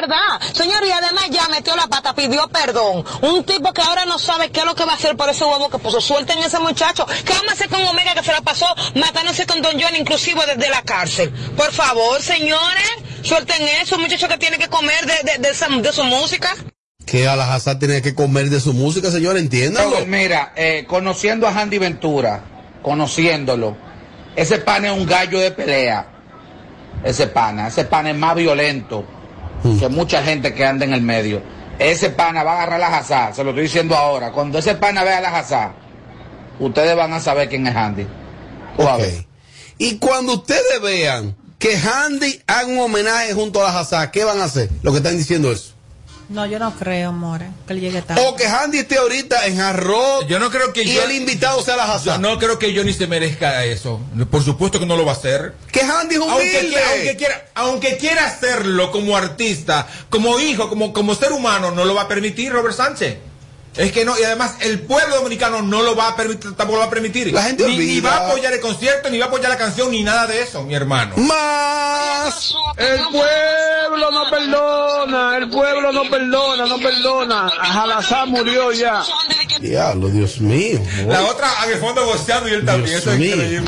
verdad. Señor, y además ya metió la pata, pidió perdón. Un tipo que ahora no sabe qué es lo que va a hacer por ese huevo que puso. Suelten ese muchacho. ¿Qué vamos a hacer con Omega que se la pasó matándose con Don John, inclusive desde la cárcel? Por favor, señores, suelten eso, muchacho que tiene que comer de, de, de, su música. Que Alajazá tiene que comer de su música, señor, entiéndalo. mira, eh, conociendo a Andy Ventura, conociéndolo, ese pan es un gallo de pelea. Ese pana, ese pana es más violento mm. que mucha gente que anda en el medio. Ese pana va a agarrar la jazá, se lo estoy diciendo ahora. Cuando ese pana vea la jazá, ustedes van a saber quién es Andy. Y cuando ustedes vean que Handy haga un homenaje junto a la jazá, ¿qué van a hacer? Lo que están diciendo es. No, yo no creo, more, que él llegue tarde. O que Handy esté ahorita en arroz. Yo no creo que y el invitado sea la Hazard. No creo que Johnny se merezca eso. Por supuesto que no lo va a hacer. Que Handy es aunque quiera, aunque quiera, aunque quiera hacerlo como artista, como hijo, como, como ser humano, no lo va a permitir Robert Sánchez. Es que no, y además el pueblo dominicano no lo va a permitir, tampoco lo va a permitir. La gente ni, ni, va a apoyar el concierto, ni va a apoyar la canción, ni nada de eso, mi hermano. Más. El pueblo no perdona, el pueblo no perdona, no perdona. Jalazá murió ya. Diablo, Dios mío. La otra en el fondo goceando y él también. Eso es increíble.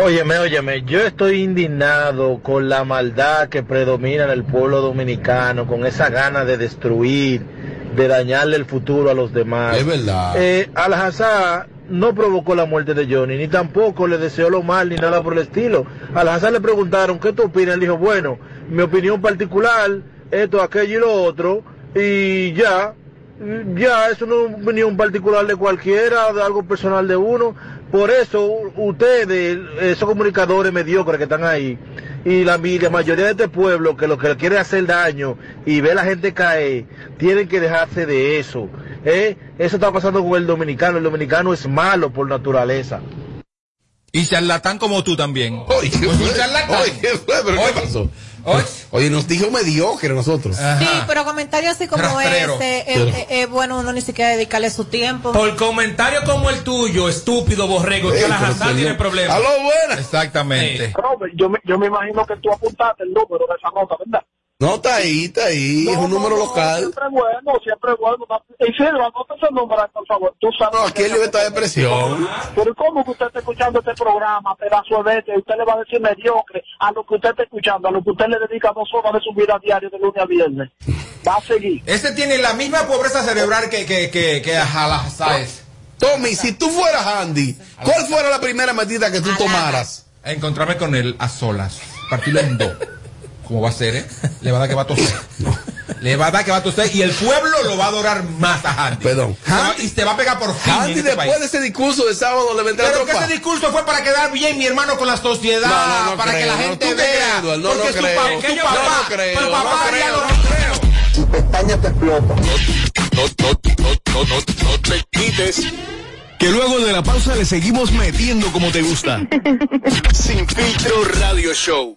Óyeme, óyeme, yo estoy indignado con la maldad que predomina en el pueblo dominicano, con esa gana de destruir de dañarle el futuro a los demás. Es verdad. Eh, al no provocó la muerte de Johnny, ni tampoco le deseó lo mal, ni nada por el estilo. Al Hazard le preguntaron, ¿qué tú opinas? Él dijo, bueno, mi opinión particular, esto, aquello y lo otro, y ya, ya, eso no es opinión particular de cualquiera, de algo personal de uno. Por eso, ustedes, esos comunicadores mediocres que están ahí, y la, mayoría de este pueblo que lo que le quiere hacer daño y ve a la gente caer, tienen que dejarse de eso. ¿eh? Eso está pasando con el dominicano. El dominicano es malo por naturaleza. Y charlatán como tú también. Oye, ¿qué ¿qué pasó? Oye, nos dijo mediocre nosotros. Sí, pero comentarios así como ese, es bueno uno ni siquiera dedicarle su tiempo. Por comentario como el tuyo, estúpido borrego, que la tiene problemas. A lo bueno. Exactamente. yo, me, yo me imagino que tú apuntaste el número de esa nota, ¿verdad? No, está ahí, está ahí, es un número local. Siempre bueno, siempre bueno. En serio, anota ese número, por favor. Tú sabes. No, aquí hay libertad de expresión. Pero ¿cómo que usted está escuchando este programa, pedazo de este, usted le va a decir mediocre a lo que usted está escuchando, a lo que usted le dedica dos horas de su vida diario de lunes a viernes? Va a seguir. Este tiene la misma pobreza cerebral que, que, que, que ¿sabes? Tommy, si tú fueras Andy, ¿cuál fuera la primera medida que tú tomaras? Encontrarme con él a solas, partirlo en dos. ¿Cómo va a ser, eh? Le va a dar que va a toser. Le va a dar que va a toser y el pueblo lo va a adorar más a Handy. Perdón. y se va a pegar por fin. Handy este después de ese discurso de sábado le vendrá Pero que ese discurso fue para quedar bien, mi hermano, con la sociedad. No, no, para que la gente vea. no, no, porque creo. Su, su papá, no, creo. Su papá no, creo. no creo. Tu pestaña te explota. No, no, no, no, no te quites que luego de la pausa le seguimos metiendo como te gusta. Sin filtro radio show.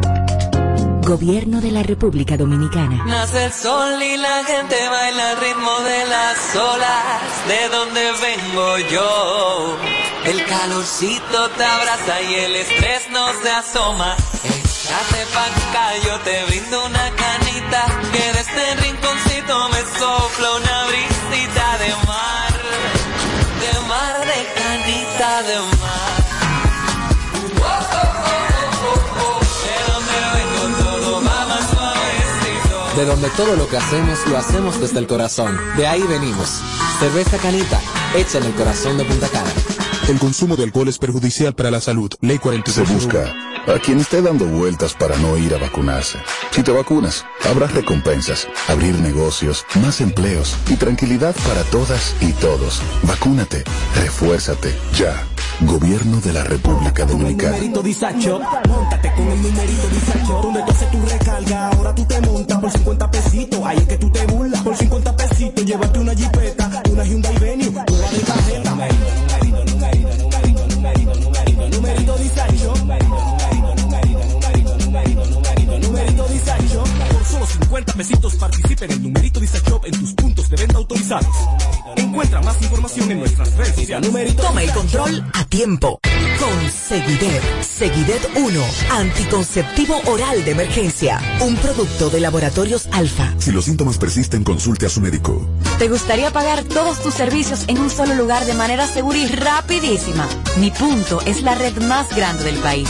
Gobierno de la República Dominicana. Nace el sol y la gente baila al ritmo de las olas. De donde vengo yo. El calorcito te abraza y el estrés no se asoma. Échate pa' acá, yo te brindo una canita. Que de este rinconcito me sopla una brisita de mar. De mar, de canita, de mar. De donde todo lo que hacemos lo hacemos desde el corazón. De ahí venimos. Cerveza Canita, hecha en el corazón de Punta Cana. El consumo de alcohol es perjudicial para la salud. Ley 46. Se busca a quien esté dando vueltas para no ir a vacunarse. Si te vacunas, habrá recompensas, abrir negocios, más empleos y tranquilidad para todas y todos. Vacúnate, refuérzate, ya. Gobierno de la República Dominicana. numerito disacho, montate con el numerito disacho. Donde tú haces tu recarga, ahora tú te montas por 50 pesitos. Ahí es que tú te burlas. Por 50 pesitos, llévate una jipeta, una Hyundai Venue, una de tarjeta. Numerito, numerito, numerito, numerito, numerito, numerito, numerito disacho. Solo 50 pesitos participa en el numerito disacho en tus puntos de venta autorizados. Encuentra más información en nuestras redes sociales. Numerito Toma el control a tiempo. Con Seguidet. Seguidet 1. Anticonceptivo oral de emergencia. Un producto de laboratorios alfa. Si los síntomas persisten, consulte a su médico. ¿Te gustaría pagar todos tus servicios en un solo lugar de manera segura y rapidísima? Mi punto es la red más grande del país.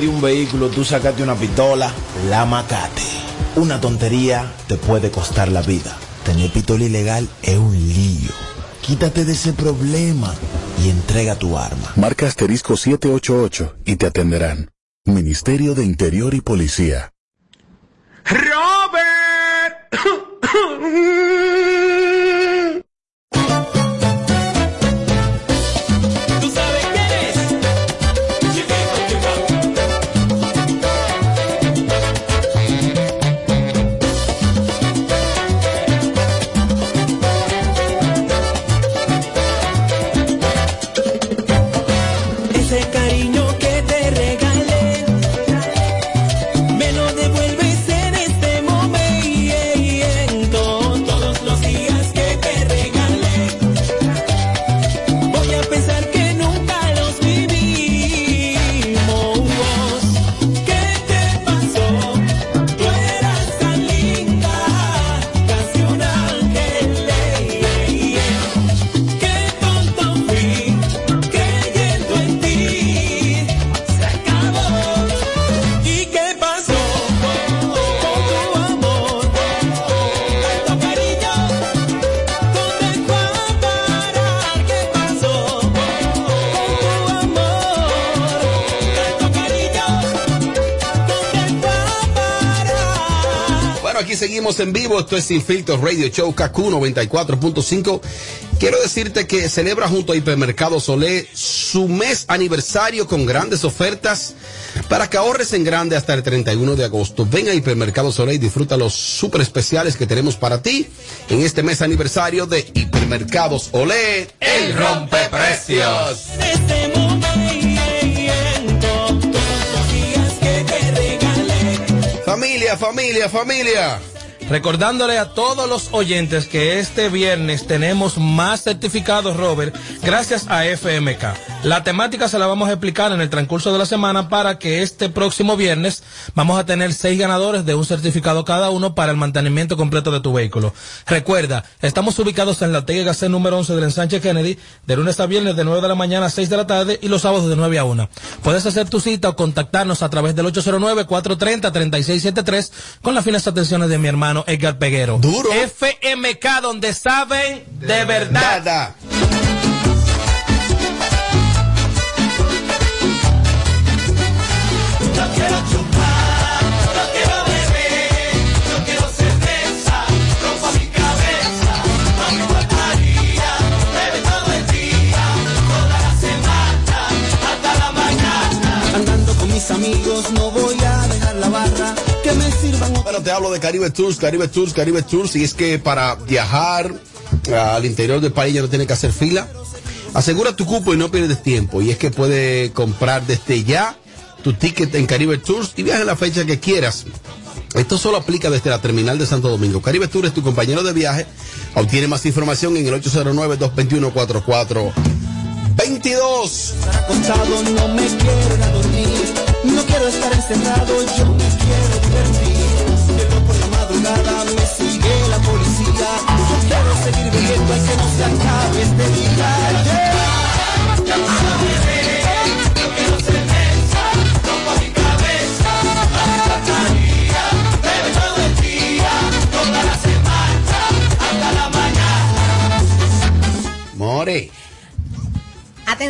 de un vehículo tú sacaste una pistola, la macate. Una tontería te puede costar la vida. Tener pistola ilegal es un lío. Quítate de ese problema y entrega tu arma. Marca asterisco 788 y te atenderán. Ministerio de Interior y Policía. Robert. seguimos en vivo. Esto es Sin Filtros Radio Show KQ 94.5. Quiero decirte que celebra junto a Hipermercado Solé su mes aniversario con grandes ofertas para que ahorres en grande hasta el 31 de agosto. Ven a Hipermercado Solé y disfruta los super especiales que tenemos para ti en este mes aniversario de Hipermercados Olé. El rompe precios. Este. Familia, familia, familia. Recordándole a todos los oyentes que este viernes tenemos más certificados, Robert, gracias a FMK. La temática se la vamos a explicar en el transcurso de la semana para que este próximo viernes vamos a tener seis ganadores de un certificado cada uno para el mantenimiento completo de tu vehículo. Recuerda, estamos ubicados en la y Gasset número 11 del ensanche Kennedy, de lunes a viernes de 9 de la mañana a 6 de la tarde y los sábados de 9 a 1. Puedes hacer tu cita o contactarnos a través del 809-430-3673 con las finas atenciones de mi hermano Edgar Peguero. Duro. FMK, donde saben de, verdad. Nada. Yo quiero chupar, yo quiero beber, yo quiero cerveza, rompo mi cabeza, no me importaría, bebe todo el día, toda la semana, hasta la mañana. Andando con mis amigos, Bueno, te hablo de Caribe Tours, Caribe Tours, Caribe Tours. Y es que para viajar al interior del país ya no tienes que hacer fila. Asegura tu cupo y no pierdes tiempo. Y es que puedes comprar desde ya tu ticket en Caribe Tours y viaja en la fecha que quieras. Esto solo aplica desde la terminal de Santo Domingo. Caribe Tours es tu compañero de viaje. Obtiene más información en el 809-221-4412. 22. Acostado no me quiero dormir. No estar encerrado, yo me quiero divertir. Me sigue la policía. Yo quiero seguir viviendo, hay que no se acabe este día.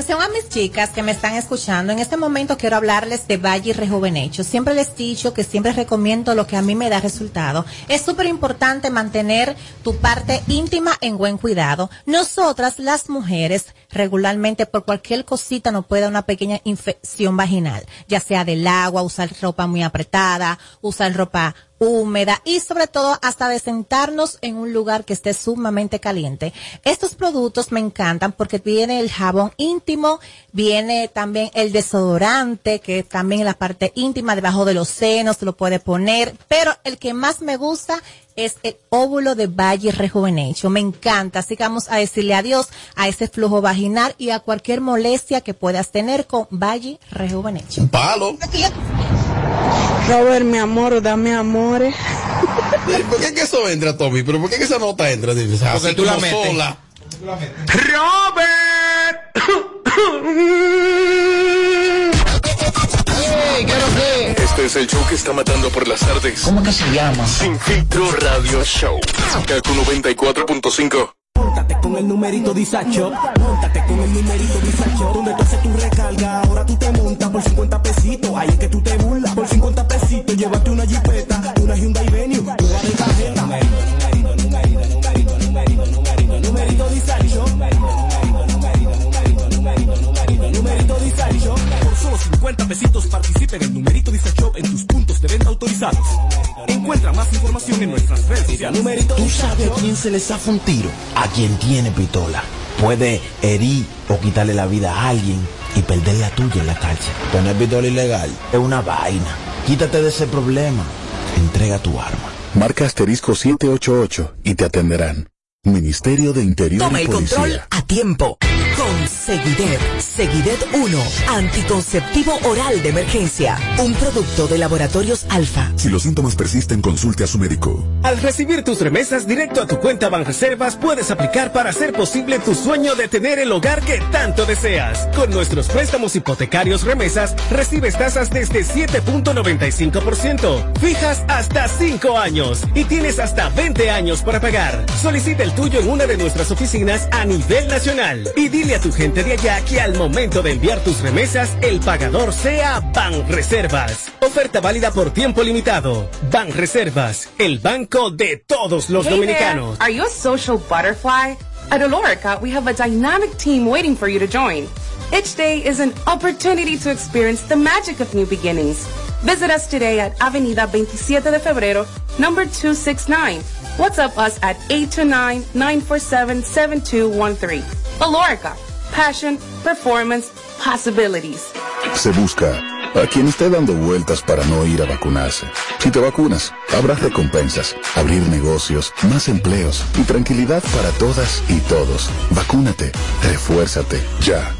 Atención a mis chicas que me están escuchando. En este momento quiero hablarles de Valle Rejuvenecho. Siempre les he dicho que siempre recomiendo lo que a mí me da resultado. Es súper importante mantener tu parte íntima en buen cuidado. Nosotras, las mujeres, regularmente por cualquier cosita nos puede dar una pequeña infección vaginal, ya sea del agua, usar ropa muy apretada, usar ropa húmeda y sobre todo hasta de sentarnos en un lugar que esté sumamente caliente. Estos productos me encantan porque viene el jabón íntimo, viene también el desodorante que también en la parte íntima debajo de los senos se lo puede poner, pero el que más me gusta es el óvulo de Valle Rejuvenecho. Me encanta, así que vamos a decirle adiós a ese flujo vaginal y a cualquier molestia que puedas tener con Valle Rejuvenecho. Un palo. Robert, mi amor, dame amores. ¿Por qué que eso entra, Tommy? ¿Pero por qué que esa nota entra? Así Porque tú la metes. sola. Este es el show que está matando por las tardes. ¿Cómo que se llama? Sin filtro radio show. Kaku 94.5. Móntate con el numerito Disacho. Móntate con el numerito Disacho. Donde tú haces tu recarga, ahora tú te montas por 50 pesitos. Ahí es que tú te burlas. Por 50 pesitos, llévate una jipeta, 50 pesitos participa en el numerito Disacho en tus puntos de venta autorizados. Encuentra más información en nuestras redes sociales. Numerito ¿Tú sabes a quién se le zafa un tiro? A quien tiene pistola. Puede herir o quitarle la vida a alguien y perder la tuya en la cárcel. Tener pistola ilegal es una vaina. Quítate de ese problema. Entrega tu arma. Marca asterisco 788 y te atenderán. Ministerio de Interior Toma y el control Policía. a tiempo. Con Seguidet. Seguidet 1. Anticonceptivo oral de emergencia. Un producto de laboratorios alfa. Si los síntomas persisten, consulte a su médico. Al recibir tus remesas directo a tu cuenta Banreservas, puedes aplicar para hacer posible tu sueño de tener el hogar que tanto deseas. Con nuestros préstamos hipotecarios remesas, recibes tasas desde 7.95%, fijas hasta 5 años y tienes hasta 20 años para pagar. Solicita el tuyo en una de nuestras oficinas a nivel nacional y dile a tu gente de allá que al momento de enviar tus remesas, el pagador sea Banreservas. Oferta válida por tiempo limitado. Banreservas, el banco de todos los Hey dominicanos. There. Are you a social butterfly? At Olorica, we have a dynamic team waiting for you to join. Each day is an opportunity to experience the magic of new beginnings. Visit us today at Avenida 27 de Febrero, number 269. WhatsApp us at 829-947-7213. Olorica, passion, performance, possibilities. Se busca a quien esté dando vueltas para no ir a vacunarse. Si te vacunas, habrá recompensas, abrir negocios, más empleos y tranquilidad para todas y todos. Vacúnate, refuérzate, ya.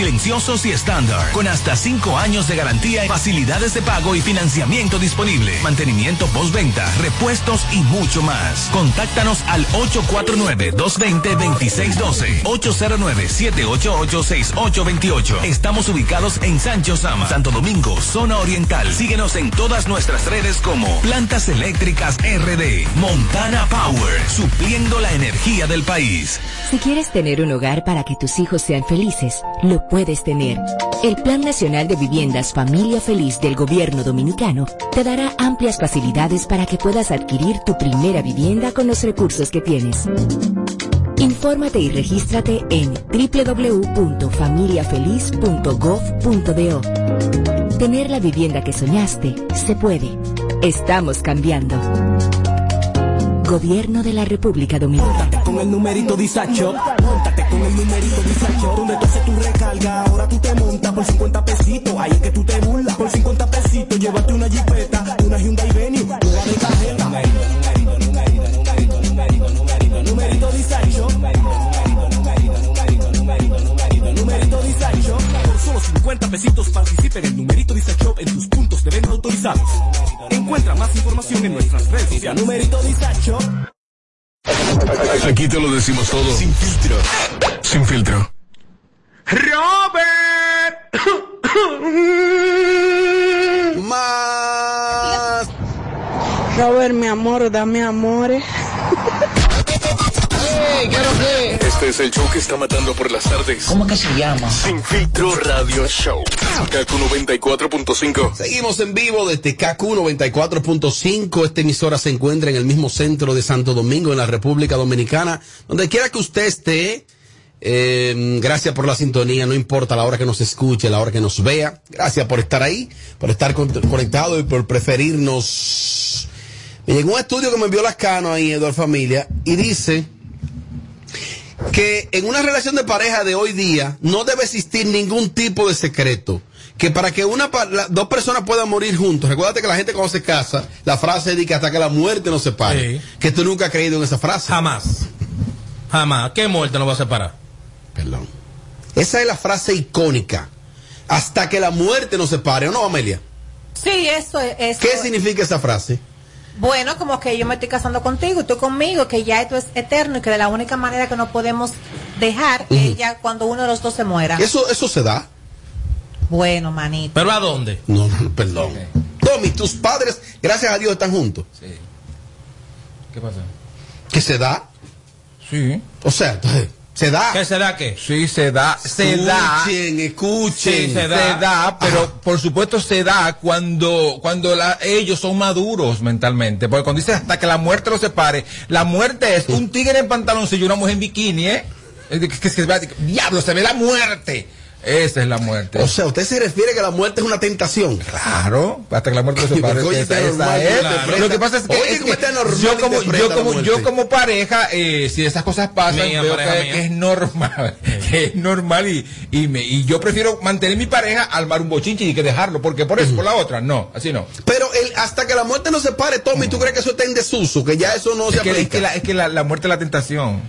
silenciosos y estándar. Con hasta 5 años de garantía, facilidades de pago y financiamiento disponible. Mantenimiento postventa, repuestos y mucho más. Contáctanos al 849-220-2612. 809-788-6828. Estamos ubicados en Sancho Sama, Santo Domingo, zona oriental. Síguenos en todas nuestras redes como Plantas Eléctricas RD. Montana Power. Supliendo la energía del país. Si quieres tener un hogar para que tus hijos sean felices, lo puedes tener. El Plan Nacional de Viviendas Familia Feliz del Gobierno Dominicano te dará amplias facilidades para que puedas adquirir tu primera vivienda con los recursos que tienes. Infórmate y regístrate en www.familiafeliz.gov.do. Tener la vivienda que soñaste se puede. Estamos cambiando. Gobierno de la República Dominicana. Con el numerito Disacho, con el numerito Disacho, donde tú haces tu recarga, ahora tú te montas por 50 pesitos, ahí es que tú te burlas, por 50 pesitos, llévate una jipeta, una Hyundai Venue, nueva de cajeta. Numerito, numerito, numerito, numerito, numerito, numerito, numerito Disacho. Numerito Disacho. Por solo 50 pesitos participa en el numerito Disacho en tus puntos de venta autorizados. Encuentra más información en nuestras redes. Numerito Disacho. Aquí te lo decimos todo. Sin filtro. Sin filtro. Más. Robert, mi amor, dame amores. Este es el show que está matando por las tardes. ¿Cómo que se llama? Sin filtro radio show. Kaku 94.5. Seguimos en vivo desde KQ 94.5. Esta emisora se encuentra en el mismo centro de Santo Domingo, en la República Dominicana. Donde quiera que usted esté, eh, gracias por la sintonía, no importa la hora que nos escuche, la hora que nos vea. Gracias por estar ahí, por estar con- conectado y por preferirnos. Me llegó un estudio que me envió las canas ahí, Eduardo Familia, y dice que en una relación de pareja de hoy día no debe existir ningún tipo de secreto. Que para que una la- dos personas puedan morir juntos, recuérdate que la gente cuando se casa, la frase dice que hasta que la muerte nos separe. Que tú nunca has creído en esa frase. Jamás. Jamás. ¿Qué muerte nos va a separar? Perdón. Esa es la frase icónica. Hasta que la muerte nos separe, ¿o no, Amelia? Sí, eso es. eso ¿Qué es. significa esa frase? Bueno, como que yo me estoy casando contigo y tú conmigo, que ya esto es eterno y que de la única manera que no podemos dejar Ujú. es ya cuando uno de los dos se muera. Eso, eso se da. Bueno, manito. ¿Pero a dónde? No, no, perdón. Tommy, tus padres, gracias a Dios, están juntos. ¿Qué pasa? ¿Que se da? Sí. O sea, entonces, ¿se da? ¿Qué se da qué? Sí, se da, se da. Escuchen, escuchen. Sí, se da, pero por supuesto se da cuando, cuando la- ellos son maduros mentalmente. Porque cuando dice hasta que la muerte los separe, la muerte es un tigre en pantaloncillo y una mujer en bikini, ¿eh? Que- que- diablo, se ve la muerte. Esa es la muerte. O sea, usted se refiere que la muerte es una tentación. Claro, hasta que la muerte los separe. Oye, esa- esa normal, es. interpreta. Lo que pasa es que, Oye, es que está normal yo como, yo como, yo como pareja, eh, si esas cosas pasan, Mía, veo que, que es normal, que es normal y, y, me, y yo prefiero mantener mi pareja al mar un bochinche y que dejarlo, porque por eso, por la otra, no, así no. Pero el, hasta que la muerte nos separe, Tommy, ¿tú crees que eso está en desuso? Que ya eso no Es se que, es aplica. que, la, es que la, la muerte es la tentación.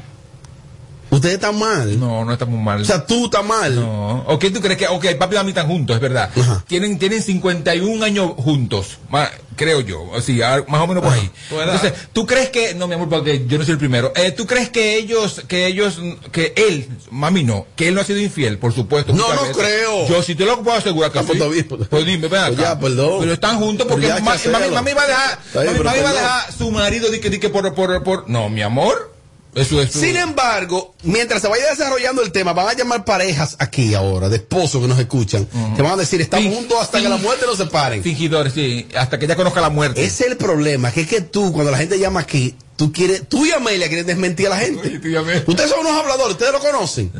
Ustedes están mal. No, no estamos mal. O sea, tú estás mal. No. ¿O qué tú crees que, ok, papi y mami están juntos, es verdad. Tienen, tienen 51 años juntos, ma- creo yo, así, más o menos por ahí. Entonces, ¿tú crees que, no mi amor, porque yo no soy el primero, eh, ¿tú crees que ellos, que ellos, que él, mami no, que él no ha sido infiel, por supuesto? No, no veces? creo. Yo sí te lo puedo asegurar que Ah, sí. pues. Pues dime, ven acá. Pues ya, perdón. Pero están juntos porque Pero ya, ma- chacéalo. mami, mami va a dejar, bien, mami, mami va a dejar su marido di que, di que por, por, por, no, mi amor, eso es su- Sin embargo, mientras se vaya desarrollando el tema, van a llamar parejas aquí ahora, de esposos que nos escuchan, que van a decir, estamos juntos hasta que la muerte nos separen. Fingidores, sí, hasta que ya conozca la muerte. Ese es el problema, que es que tú, cuando la gente llama aquí, tú quieres, tú y Amelia quieren desmentir a la gente. Ustedes son unos habladores, ustedes lo conocen.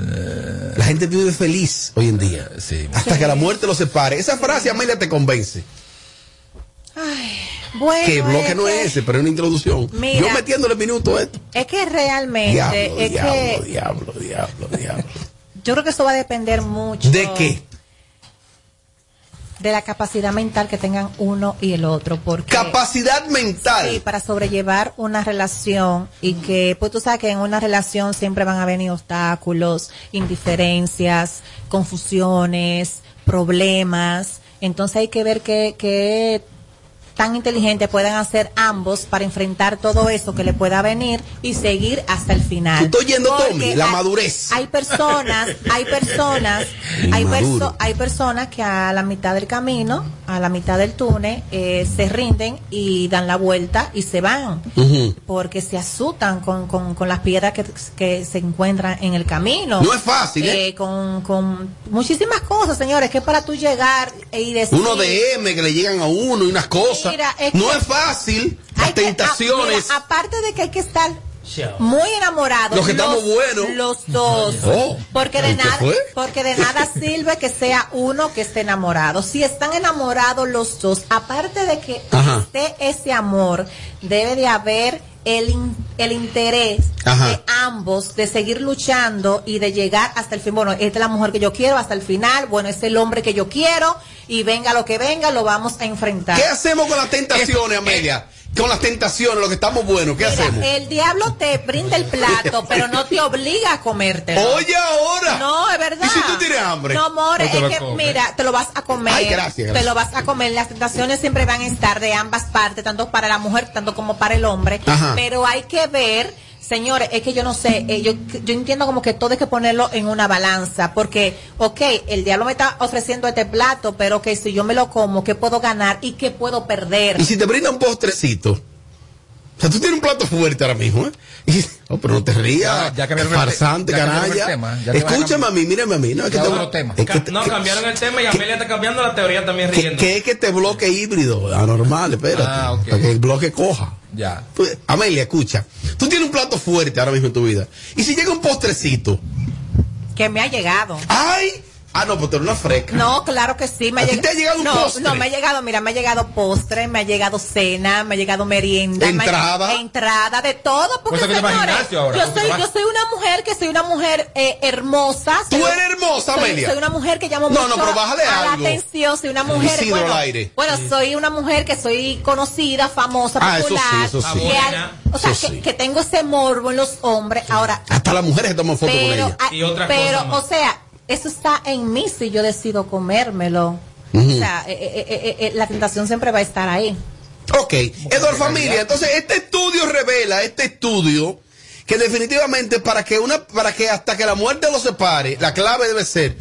La gente vive feliz hoy en día. hasta que la muerte los separe. Esa frase, Amelia, te convence. Bueno, que bloque es no que- es ese, pero es una introducción. Mira. Yo metiéndole minutos a esto. Es que realmente, Diablo, es diablo, que diablo, diablo, diablo. yo creo que eso va a depender mucho. ¿De qué? De la capacidad mental que tengan uno y el otro. Porque, Capacidad mental. Sí, para sobrellevar una relación y que, pues tú sabes que en una relación siempre van a venir obstáculos, indiferencias, confusiones, problemas. Entonces hay que ver qué, qué tan inteligente puedan hacer ambos para enfrentar todo eso que le pueda venir y seguir hasta el final. Tú estás oyendo, Porque Tommy, la hay- madurez. Hay personas, hay personas, hay, Inmaduro. perso- hay personas que a la mitad del camino, a la mitad del túnel, eh, se rinden y dan la vuelta y se van porque se asustan con, con, con las piedras que, que se encuentran en el camino. No es fácil, ¿eh? con, con muchísimas cosas, señores, que para tú llegar y decir... Uno de M que le llegan a uno y unas cosas. Mira, es no que- es fácil. Las que- tentaciones. ah, mira, aparte de que hay que estar muy enamorados. Los que estamos buenos. Los dos. Oh, porque de ¿qué nada, porque de nada sirve que sea uno que esté enamorado. Si están enamorados los dos, aparte de que Ajá. esté ese amor, debe de haber el, in- el interés Ajá. de ambos de seguir luchando y de llegar hasta el fin. Bueno, esta es la mujer que yo quiero hasta el final. Bueno, es el hombre que yo quiero y venga lo que venga, lo vamos a enfrentar. ¿Qué hacemos con las tentaciones, Amelia? Con las tentaciones, lo que estamos buenos, ¿qué Mira, hacemos? el diablo te brinda el plato, pero no te obliga a comértelo. Oye, ahora. No, es verdad. ¿Y si tú tienes hambre? No, more, No te es que, comes. mira, te lo vas a comer. Ay, gracias, Te lo vas a comer. Las tentaciones siempre van a estar de ambas partes, tanto para la mujer, tanto como para el hombre. Ajá. Pero hay que ver, señores, es que yo no sé, eh, yo, yo entiendo como que todo hay que ponerlo en una balanza, porque, ok, el diablo me está ofreciendo este plato, pero que si yo me lo como, ¿qué puedo ganar y qué puedo perder? Y si te brinda un postrecito. O sea, tú tienes un plato fuerte ahora mismo, ¿eh? Y- oh, pero no te rías. Ya- ya te- farsante, canalla. Escúchame a mí, mírame a mí. No, es que te- otro tema. es que te- No, que- cambiaron el tema y Amelia está cambiando la teoría también riendo. que es que te bloque híbrido, anormal, espérate. Ah, ok. Para que el bloque coja. Ya. Tú- Amelia, escucha. Tú tienes un plato fuerte ahora mismo en tu vida. Y si llega un postrecito. Que me ha llegado. ¡Ay! Ah, no, pues tú eres una freca. No, claro que sí. Me ¿A ti llega- te ha llegado un no, postre? No, me ha llegado, mira, me ha llegado postre, me ha llegado cena, me ha llegado merienda. me ha- Entrada. entrada, de todo. Porque, Pues eso señores, ahora, yo soy, yo soy una mujer que soy una mujer eh, hermosa. Tú soy- eres hermosa, soy, Amelia. Soy una mujer que llamo No, mucho no, pero bájale a la algo. atención. Soy una mujer, Isidro bueno, al aire. bueno, soy una mujer que soy conocida, famosa, Ah, eso sí, popular. eso sí. que al- o sea, Eso que, sí. que tengo ese morbo en los hombres. Ahora, Hasta las mujeres se toman fotos con pero, ella. ah, Y pero o sea, eso está en mí si yo decido comérmelo. O sea, eh, eh, eh, eh, la tentación siempre va a estar ahí. Ok, Eduardo Familia, entonces este estudio revela, este estudio, que definitivamente para que una, para que hasta que la muerte los separe, la clave debe ser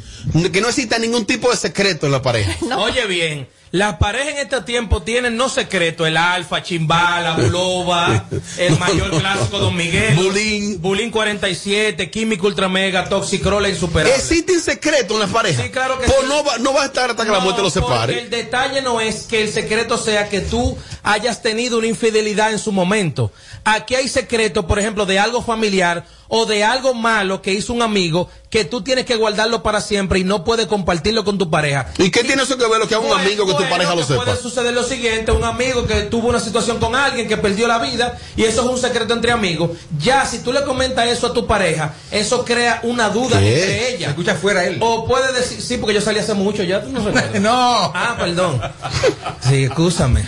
que no exista ningún tipo de secreto en la pareja. Oye bien, las parejas en este tiempo tienen no secreto, el alfa, chimbala, buloba, el mayor clásico Don Miguel, Bulín. Bulín 47, Químico Ultramega, Toxicrola Insuperable. ¿Existen secretos en la pareja? Sí, claro que Pues sí. no va, no va a estar hasta que la muerte los separe. El detalle no es que el secreto sea que tú hayas tenido una infidelidad en su momento. Aquí hay secreto, por ejemplo, de algo familiar o de algo malo que hizo un amigo que tú tienes que guardarlo para siempre y no puedes compartirlo con tu pareja. ¿Y qué tiene eso que ver lo que haga un amigo que tu pareja lo que sepa? Puede suceder lo siguiente, un amigo que tuvo una situación con alguien que perdió la vida y eso es un secreto entre amigos. Ya si tú le comentas eso a tu pareja, eso crea una duda ¿Qué? entre ella. Escucha fuera él. O puede decir, sí, porque yo salí hace mucho, ya tú no. Ah, perdón. Sí, escúchame.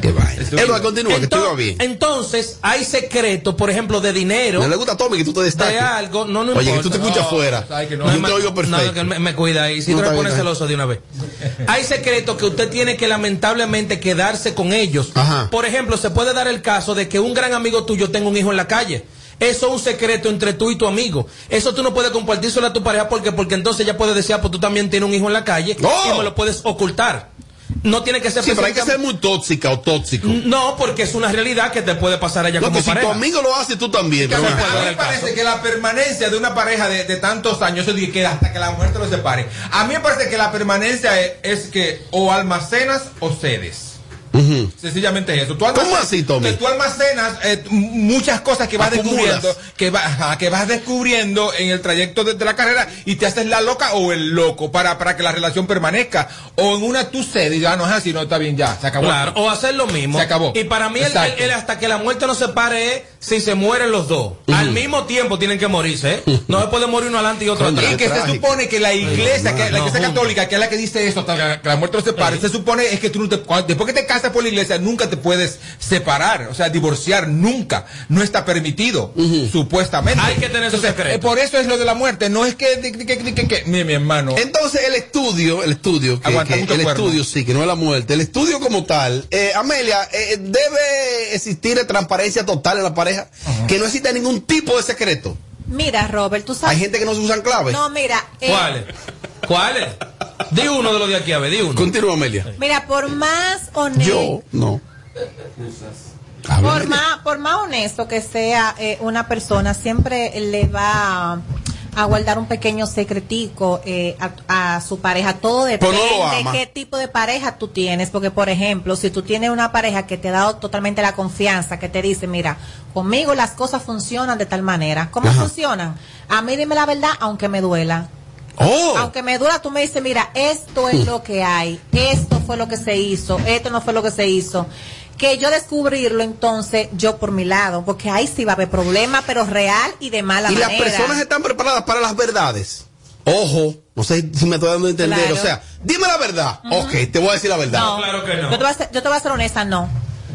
Qué. Eduardo, continúa, que estoy Entonces, bien. entonces, hay secretos, por ejemplo, de dinero. No le gusta a Tommy que tú te de algo, no, no Oye, que tú te escuchas No, afuera. no. Yo No, te oigo no, perfecto. que me, me cuida y si No, tú te pones celoso de una vez. Hay secretos que usted tiene que lamentablemente quedarse con ellos. Ajá. Por ejemplo, se puede dar el caso de que un gran amigo tuyo tenga un hijo en la calle. Eso es un secreto entre tú y tu amigo. Eso tú no puedes compartírselo a tu pareja porque porque entonces ella puede decir, ah, pues tú también tienes un hijo en la calle ¡Oh! y me lo puedes ocultar. No tiene que ser Sí, pero hay que ser muy tóxica o tóxico. No, porque es una realidad que te puede pasar a ella No, como que si tu amigo lo hace, tú también. Pero a mí me caso. parece que la permanencia de una pareja de, de tantos años, eso que hasta que la muerte los separe. A mí me parece que la permanencia es, es que o almacenas o cedes. Sencillamente es eso. Tú ¿Cómo así, Tommy? Que tú almacenas eh, muchas cosas que vas Acumulas. descubriendo, que, va- que vas descubriendo en el trayecto de, de la carrera y te haces la loca o el loco para, para que la relación permanezca. O en una tú cedes y ya no es así, no está bien, ya, se acabó. Claro, o hacer lo mismo. Se acabó. Y para mí, el, Exacto. el- el hasta que la muerte no se pare es si se mueren los dos. Al mismo tiempo tienen que morirse, ¿eh? No se puede morir uno adelante y otro atrás. Y que se supone que la iglesia, que la iglesia católica, que es la que dice eso, hasta que la muerte los separe, se supone es que tú no te, cuando- después que te casas por la iglesia, nunca te puedes separar, o sea, divorciar, nunca. No está permitido, supuestamente. Hay que tener su Entonces, secreto. eh, Por eso es lo de la muerte, no es que, que, que- que- que- que- mi, mi hermano. Entonces el estudio, el estudio, que, Aguanta que- mucho el cuerno. estudio sí, que no es la muerte, el estudio como tal, eh, Amelia, eh, debe existir transparencia total en la pareja, que no exista ningún tipo de secreto. Mira, Robert, tú sabes. Hay gente que no se usan claves. No, mira. eh, ¿Cuáles? ¿Cuáles? Di uno de los de aquí a ver, di uno. Continúa, Amelia. Mira, por más honesto. Yo, no. Por más, por más honesto que sea eh, una persona, siempre le va a guardar un pequeño secretico eh, a, a su pareja. Todo depende no de qué tipo de pareja tú tienes. Porque, por ejemplo, si tú tienes una pareja que te ha dado totalmente la confianza, que te dice, mira, conmigo las cosas funcionan de tal manera. ¿Cómo Ajá. funcionan? A mí dime la verdad, aunque me duela. Oh. Aunque me duela, tú me dices, mira, esto es lo que hay, esto fue lo que se hizo, esto no fue lo que se hizo. Que yo descubrirlo entonces, yo por mi lado, porque ahí sí va a haber problema, pero real y de mala y las manera. personas están preparadas para las verdades. Ojo, no sé si me estoy dando a entender. Claro. O sea, dime la verdad. Ok, te voy a decir la verdad. No, Yo te, voy a ser, yo te voy a ser honesta, no.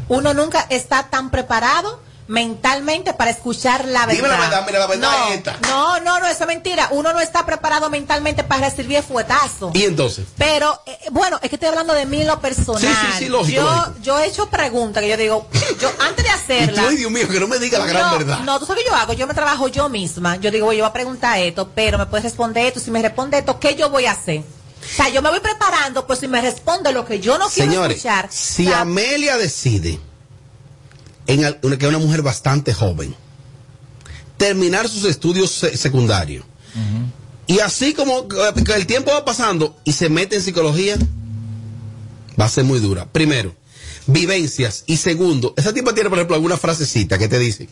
Uno nunca está tan preparado mentalmente para escuchar la verdad. Dime la verdad, mira, la verdad no, es esta. No, no, no, eso es mentira. Uno no está preparado mentalmente para recibir fuetazo. Y entonces. Pero, eh, bueno, es que estoy hablando de mí en lo personal. Sí, sí, sí, lógico, Yo, lógico. yo he hecho preguntas que yo digo, yo antes de hacerla. ay, Dios mío, que no me diga la gran verdad. No, tú sabes qué yo hago, yo me trabajo yo misma. Yo digo, yo voy a preguntar esto, pero me puedes responder esto. Si me responde esto, ¿qué yo voy a hacer? O sea, yo me voy preparando, pues si me responde lo que yo no quiero Señores, escuchar. si o sea, Amelia decide, en una- que es una mujer bastante joven, terminar sus estudios se- secundarios, y así como eh, que el tiempo va pasando y se mete en psicología, va a ser muy dura. Primero, vivencias. Y segundo, esa tipa tiene, por ejemplo, alguna frasecita que te dice,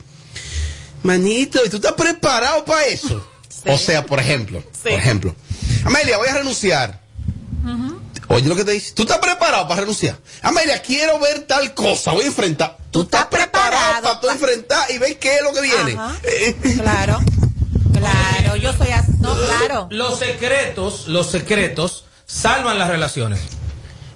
manito, ¿y tú estás preparado para eso? O sea, por ejemplo, por ejemplo, Amelia, voy a renunciar. Oye lo que te dice. ¿Tú estás preparado para renunciar? Amelia, quiero ver tal cosa. Voy a enfrentar. ¿Tú estás preparado para tú enfrentar y ver qué es lo que viene? Ajá. Eh, Claro. Claro, yo soy así. No, claro. Los secretos, los secretos salvan las relaciones.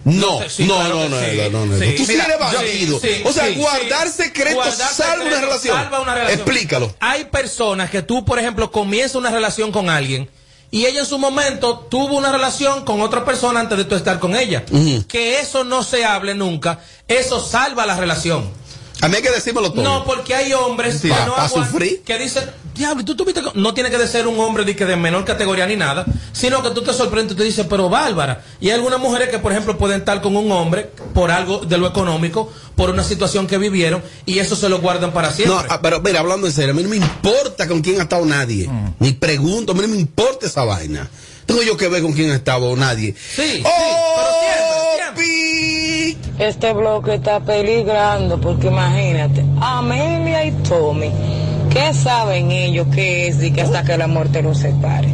No, Sí, no, claro no, no, sí. no, no, no. Sí. Tú sí Mira, eres yo- bandido. sí, o sea, sí, guardar secretos Guardar salva una secretos salva una relación. Explícalo. Hay personas que tú, por ejemplo, comienzas una relación con alguien y ella en su momento tuvo una relación con otra persona antes de tú estar con ella. Que eso no se hable nunca, eso salva la relación. A mí hay que decírmelo todo. No, porque hay hombres Sí, que no sufrir. dicen, diablo, ¿y tú tuviste co-?" no tiene que ser un hombre de, que de menor categoría ni nada, sino que tú te sorprendes y te dices, pero Bárbara. Y hay algunas mujeres que, por ejemplo, pueden estar con un hombre por algo de lo económico, por una situación que vivieron, y eso se lo guardan para siempre. No, ah, pero mira, hablando en serio, a mí no me importa con quién ha estado nadie. Mm. Ni pregunto, a mí no me importa esa vaina. Tengo yo que ver con quién ha estado nadie. Sí, ¡Oh, Este bloque está peligrando porque imagínate, Amelia y Tommy, ¿qué saben ellos que es y que hasta que la muerte los separe?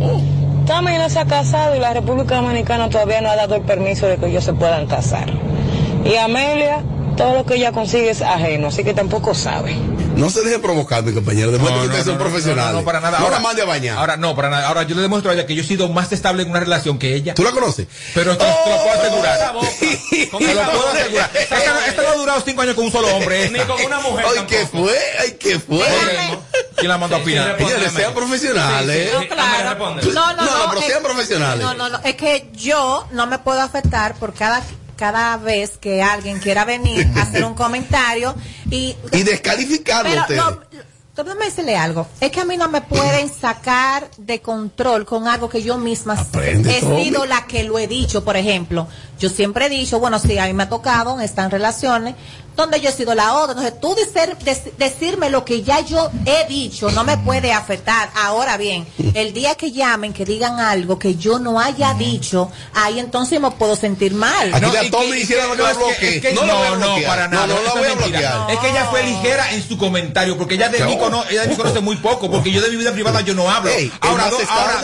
Tommy no se ha casado y la República Dominicana todavía no ha dado el permiso de que ellos se puedan casar. Y Amelia, todo lo que ella consigue es ajeno, así que tampoco sabe. No se deje provocar, mi compañero. Después No, de que ustedes no, son no, profesionales. No, no, para nada. Ahora, mande a bañar. Ahora no, para nada. Ahora yo le demuestro a ella que yo he sido más estable en una relación que ella. ¿Tú la conoces? Pero esto te lo puedo asegurar. Con Te lo puedo asegurar. Esta, no- esta no ha durado cinco años con un solo hombre. Ni con una mujer Ay, ¿qué fue? Ay, ¿qué fue? ¿Quién la mandó a opinar? Señores, sean profesionales. No, claro. No, no, No, no. pero es- sean profesionales. No, no, no. Es que yo no me puedo afectar por cada cada vez que alguien quiera venir a hacer un comentario y Y descalificarlo Pero, déjame decirle algo. Es que a mí no me pueden sacar de control con algo que yo misma Aprende, he Tommy. sido la que lo he dicho. Por ejemplo, yo siempre he dicho, bueno, sí, a mí me ha tocado en estas relaciones donde yo he sido la otra. Entonces, tú dicer- dec- decirme lo que ya yo he dicho no me puede afectar. Ahora bien, el día que llamen, que digan algo que yo no haya dicho, ahí entonces me puedo sentir mal. Aquí la y Tommy que- hicieron que- que la es que- bloquee. es que No no, no, para No, nada. no la eso voy es a mentira. bloquear. Es que ella fue ligera en su comentario, porque ella de, mí, No. cono- ella de mí conoce muy poco, porque yo de mi vida privada yo no hablo. Ey, ahora, do-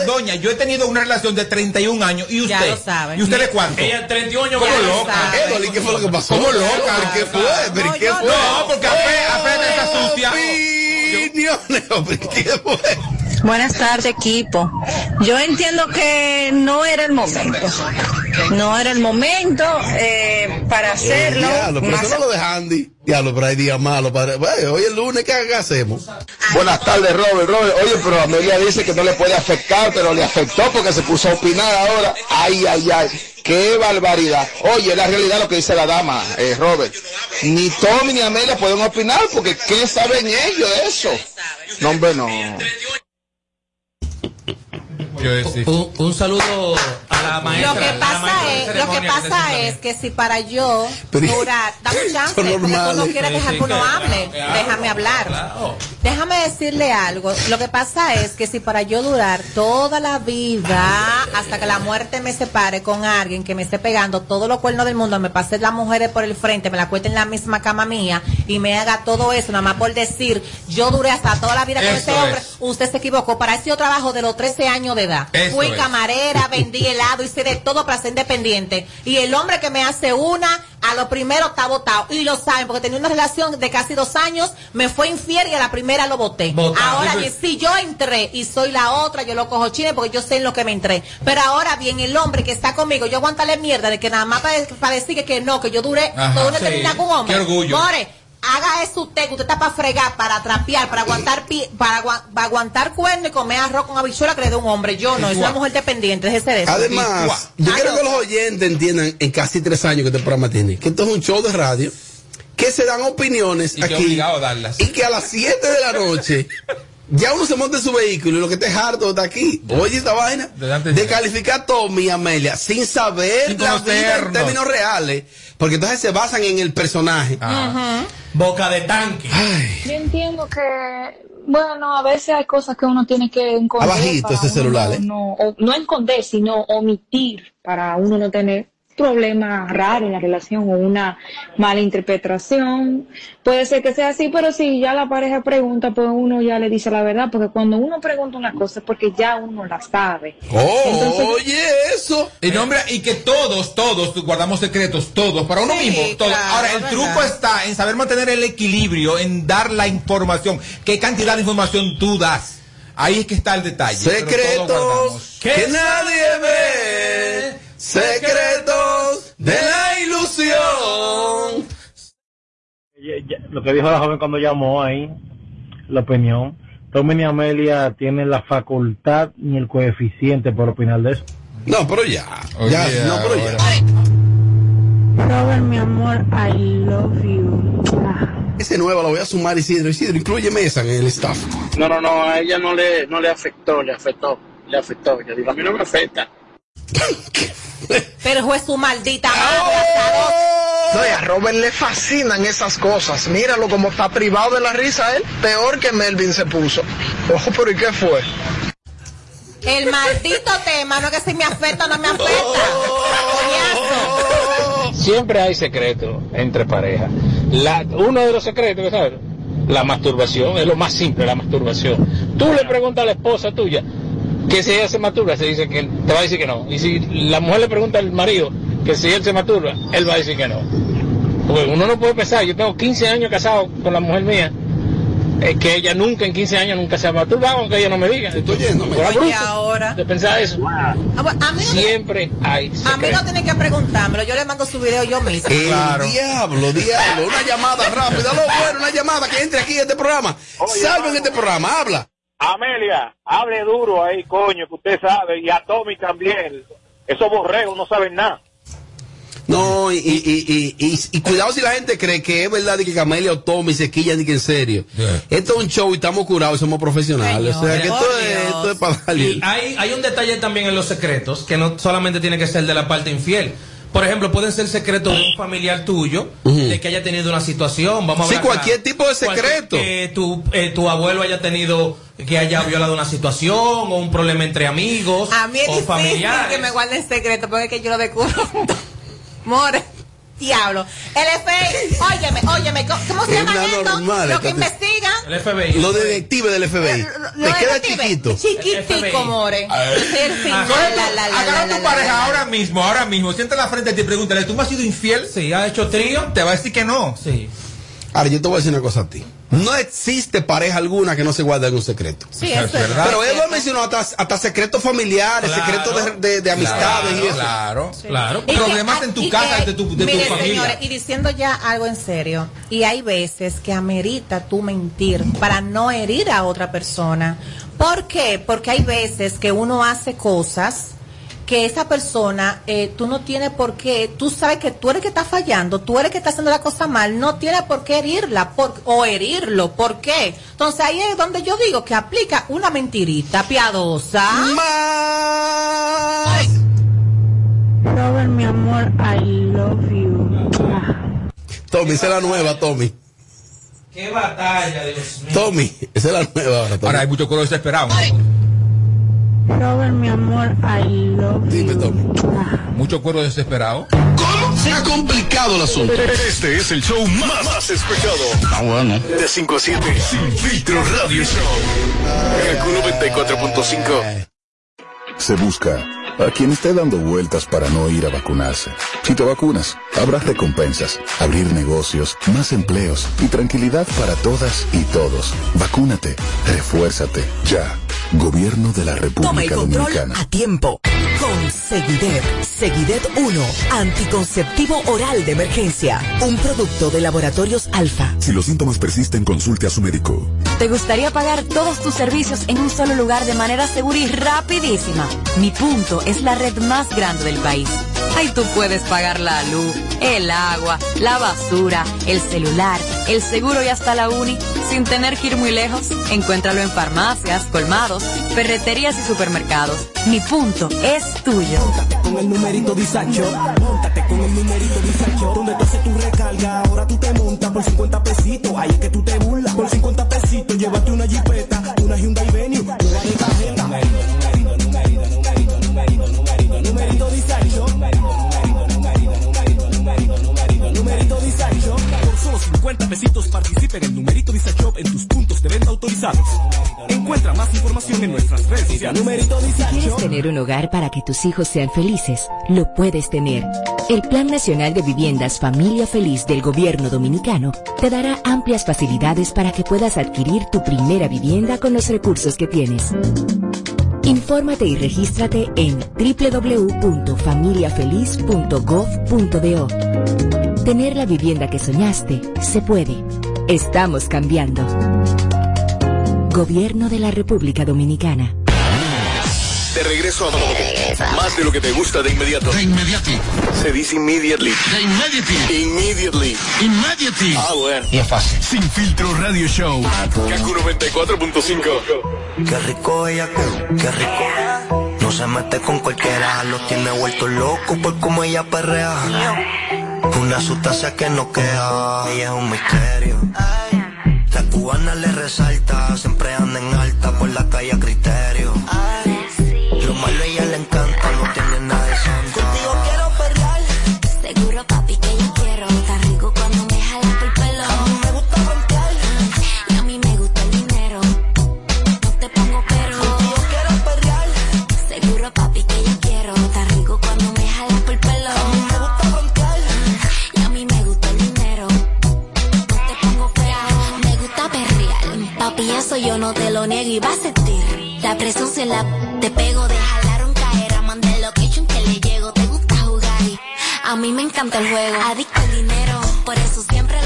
doña, yo he tenido una relación de 31 años y usted. Ya lo sabe. ¿Y usted de cuánto? Ella 31 años ¿Cómo ya lo loca? sabe. Edoli, ¿qué fue lo que pasó? ¿Cómo loca? ¿Pero qué fue? ¿Pero No, qué fue? No, porque apenas, está sucia. Opiniones, ¿pero qué fue? Buenas tardes, equipo. Yo entiendo que no era el momento. No era el momento eh, para hacerlo. Diablo, pero Más- eso no lo de Andy. Diablo, pero hay días malos. Padre. Bueno, hoy es lunes, ¿qué qué hacemos? Buenas tardes, Robert. Robert, oye, pero Amelia dice que no le puede afectar, pero le afectó porque se puso a opinar ahora. Ay, ay, ay. Qué barbaridad. Oye, la realidad lo que dice la dama, eh, Robert. Ni Tommy ni Amelia pueden opinar porque ¿qué saben ellos de eso? No, hombre, no. Un, un saludo a la maestra. Lo que pasa es, lo que pasa es que si para yo Pero- durar, dame un chance, Son porque tú no normales. quieres Sí, dejar sí, que uno claro, hable, claro, déjame hablar. Déjame decirle algo, lo que pasa es que si para yo durar toda la vida, hasta que la muerte me separe con alguien que me esté pegando todos los cuernos del mundo, me pase las mujeres por el frente, me la cueste en la misma cama mía y me haga todo eso, nada más por decir, yo duré hasta toda la vida con ese hombre, es. usted se equivocó, para eso yo trabajo de los 13 años de edad. Eso Fui es. camarera, vendí helado, hice de todo para ser independiente. Y el hombre que me hace una, a lo primero está votado. Y lo saben, porque tenía una relación de casi dos años, me fue infiel y a la primera lo voté. Ahora bien, si yo entré y soy la otra, yo lo cojo chile porque yo sé en lo que me entré. Pero ahora bien, el hombre que está conmigo, yo aguantarle mierda de que nada más para, decir que, que no, que yo duré Ajá, toda una sí. con un hombre. Qué orgullo. More, haga eso usted, que usted está para fregar, para trapear, para aguantar pi- para, para aguantar cuerno y comer arroz con habichuela que le dé un hombre. Yo no, es una mujer dependiente, déjese de eso. Además, yo quiero que los oyentes entiendan en casi tres años que este programa tiene, que esto es un show de radio, que se dan opiniones Y que aquí obligado a darlas. y que a las 7 de la noche ya uno se monta en su vehículo y lo que esté harto está aquí. Oye esta vaina de calificar a Tommy y Amelia sin saber Sin la vida en términos reales, porque entonces se basan en el personaje. Boca de tanque. Yo entiendo que, bueno, a veces hay cosas que uno tiene que esconder. Abajito ese uno celular, ¿eh? No, o- no esconder, sino omitir para uno no tener problemas raros en la relación o una mala interpretación. Puede ser que sea así, pero si ya la pareja pregunta, pues uno ya le dice la verdad, porque cuando uno pregunta una cosa es porque ya uno la sabe. Entonces- oye, eso. Y, no, hombre, y que todos, todos guardamos secretos, todos, para uno Sí, mismo. Todos. claro, Ahora, el truco verdad. está en saber mantener el equilibrio, en dar la información. ¿Qué cantidad de información tú das? Ahí es que está el detalle. Secretos que nadie ve, secretos de la ilusión. Lo que dijo la joven cuando llamó ahí, la opinión. Tommy ni Amelia tienen la facultad ni el coeficiente por opinar de eso. No, pero ya. ya, no, pero ya. Robert, mi amor, I love you. Ese nuevo lo voy a sumar, Isidro. Isidro, incluyeme esa en el staff. No, no, no, a ella no le, no le afectó, le afectó, le afectó. Yo digo, a mí no me afecta. Pero juez su maldita madre. No, y a Robert le fascinan esas cosas. Míralo como está privado de la risa él. Peor que Melvin se puso. Ojo, pero ¿y qué fue? El maldito tema, no es que si me afecta o no me afecta. Siempre hay secretos entre parejas. La, uno de los secretos, ¿sabes? La masturbación, es lo más simple, la masturbación. Tú le preguntas a la esposa tuya que si ella se masturba, se dice que te va a decir que no. Y si la mujer le pregunta al marido que si él se masturba, él va a decir que no. Porque uno no puede pensar, yo tengo 15 años casado con la mujer mía, es que ella nunca en 15 años nunca se ha masturbado, aunque ella no me diga. Estoy yendo, Oye, ahora. de pensar eso. Ah, A mí, no, Siempre hay a mí no tienen que preguntármelo, yo le mando su video yo mismo. El diablo, diablo. Una llamada rápida. Lo bueno, una llamada que entre aquí en este programa. Salve en este programa, habla. Amelia, hable duro ahí, coño, que usted sabe, y a Tommy también. Esos borregos no saben nada. No, y, y, y, y, y cuidado si la gente cree que es verdad de que Camelia o Tommy se quillan ni que en serio. Esto es un show y estamos curados y somos profesionales. o sea que esto es, esto es para. Y hay, hay un detalle también en los secretos que no solamente tiene que ser de la parte infiel. Por ejemplo, pueden ser secretos de un familiar tuyo, de que haya tenido una situación. Vamos a Sí, hablar cualquier claro. tipo de secreto. Que tu, eh, tu abuelo haya tenido, que haya violado una situación o un problema entre amigos A mí es o difícil familiares. que me guarden secreto porque es que yo lo descubro. More. Diablo. El FBI, óyeme, óyeme, ¿cómo cómo se llama esto? normal, Lo que investigan. El FBI. Los detectives del FBI. Lo Te queda chiquito. Chiquitico, more. Agarra, a tu pareja ahora mismo, ahora mismo. Sienta en la frente y te pregúntale, ¿tú me has sido infiel? Sí, ¿ha hecho trío? Te va a decir que no. Sí. Ahora, yo te voy a decir una cosa a ti. No existe pareja alguna que no se guarde algún secreto. Sí, eso es verdad. Pero Edward mencionó hasta, hasta secretos familiares, Claro. secretos de, de- de amistades y eso. Claro, claro. Y que- Problemas en tu y casa, que- de tu, de tu mire, familia. señores, y diciendo ya algo en serio, y hay veces que amerita tú mentir para no herir a otra persona. ¿Por qué? Porque hay veces que uno hace cosas que esa persona, eh, tú no tienes por qué, tú sabes que tú eres que está fallando, tú eres que está haciendo la cosa mal, no tienes por qué herirla por, o herirlo. ¿Por qué? Entonces ahí es donde yo digo que aplica una mentirita piadosa. Robert, mi amor, I love you. Tommy, esa es la nueva, Tommy. Qué batalla, Dios mío. Tommy, esa es la nueva ahora, Tommy. Ahora hay mucho coro desesperado. Robert, mi amor, I love Dime, Tommy. Mucho cuero desesperado. ¿Cómo? Se ha complicado el asunto. Este es el show más, más escuchado. Ah, bueno. De 5 a 7, Sin Filtro Radio Show. Kaku 94.5. Se busca a quien esté dando vueltas para no ir a vacunarse. Si te vacunas, habrá recompensas, abrir negocios, más empleos y tranquilidad para todas y todos. Vacúnate, refuérzate, ya. Gobierno de la Toma el República control Dominicana. a tiempo. Con Seguidet. Seguidet 1. Anticonceptivo oral de emergencia. Un producto de laboratorios alfa. Si los síntomas persisten, consulte a su médico. ¿Te gustaría pagar todos tus servicios en un solo lugar de manera segura y rapidísima? Mi punto es la red más grande del país. Ahí tú puedes pagar la luz, el agua, la basura, el celular, el seguro y hasta la uni sin tener que ir muy lejos. Encuéntralo en farmacias, colmados, ferreterías y supermercados. Mi punto es tuyo. Con el numerito Disacho, montate con el numerito Disacho, donde tú haces tu recarga, ahora tú te montas por 50 pesitos, ahí es que tú te burlas, por 50 pesitos, llévate una jipeta, una Hyundai Venue, pesitos participa en el numerito Disacho en tus puntos de venta autorizados. Encuentra más información en nuestras redes sociales. Numerito Si quieres tener un hogar para que tus hijos sean felices, lo puedes tener. El Plan Nacional de Viviendas Familia Feliz del Gobierno Dominicano te dará amplias facilidades para que puedas adquirir tu primera vivienda con los recursos que tienes. Infórmate y regístrate en www.familiafeliz.gov.do. Tener la vivienda que soñaste se puede. Estamos cambiando. Gobierno de la República Dominicana. De regreso a más de lo que te gusta de inmediato. De inmediati. Se dice immediately. De immediately. Immediately. Immediately. Ah, bueno. Y es fácil. Sin filtro radio show. Kaku 94.5. Qué rico ella, qué, qué rico. No se mete con cualquiera, los tiene vueltos locos por como ella perrea. Una sustancia que no queda, ella es un misterio. La cubana le resalta, siempre anda en alta por la calle a Presión se la te pego de jalar un caer. Mandé location que le llego. Te gusta jugar y a mí me encanta el juego. Adicto al dinero. Por eso siempre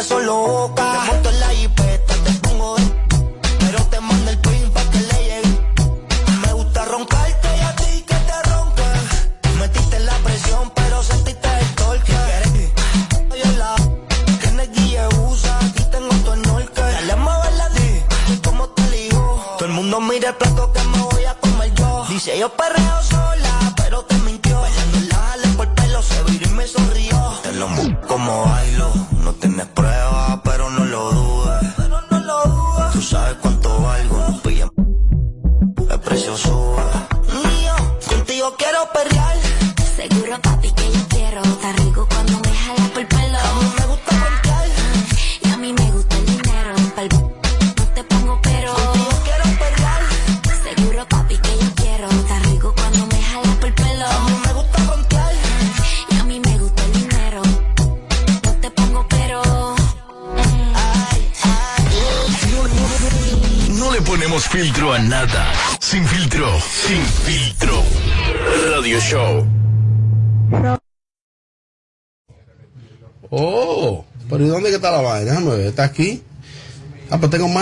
Si tú eres solo boca, te monto en la jipeta, te pongo en. Pero te mando el pin pa' que le llegue. Me gusta roncarte y a ti que te ronque. Metiste la presión, pero sentiste el torque. Oye, la que Guille usa, aquí tengo tu enorque. Dale a moverla, di, como te digo. Todo el mundo mira el plato que me voy a comer yo. Dice yo perreo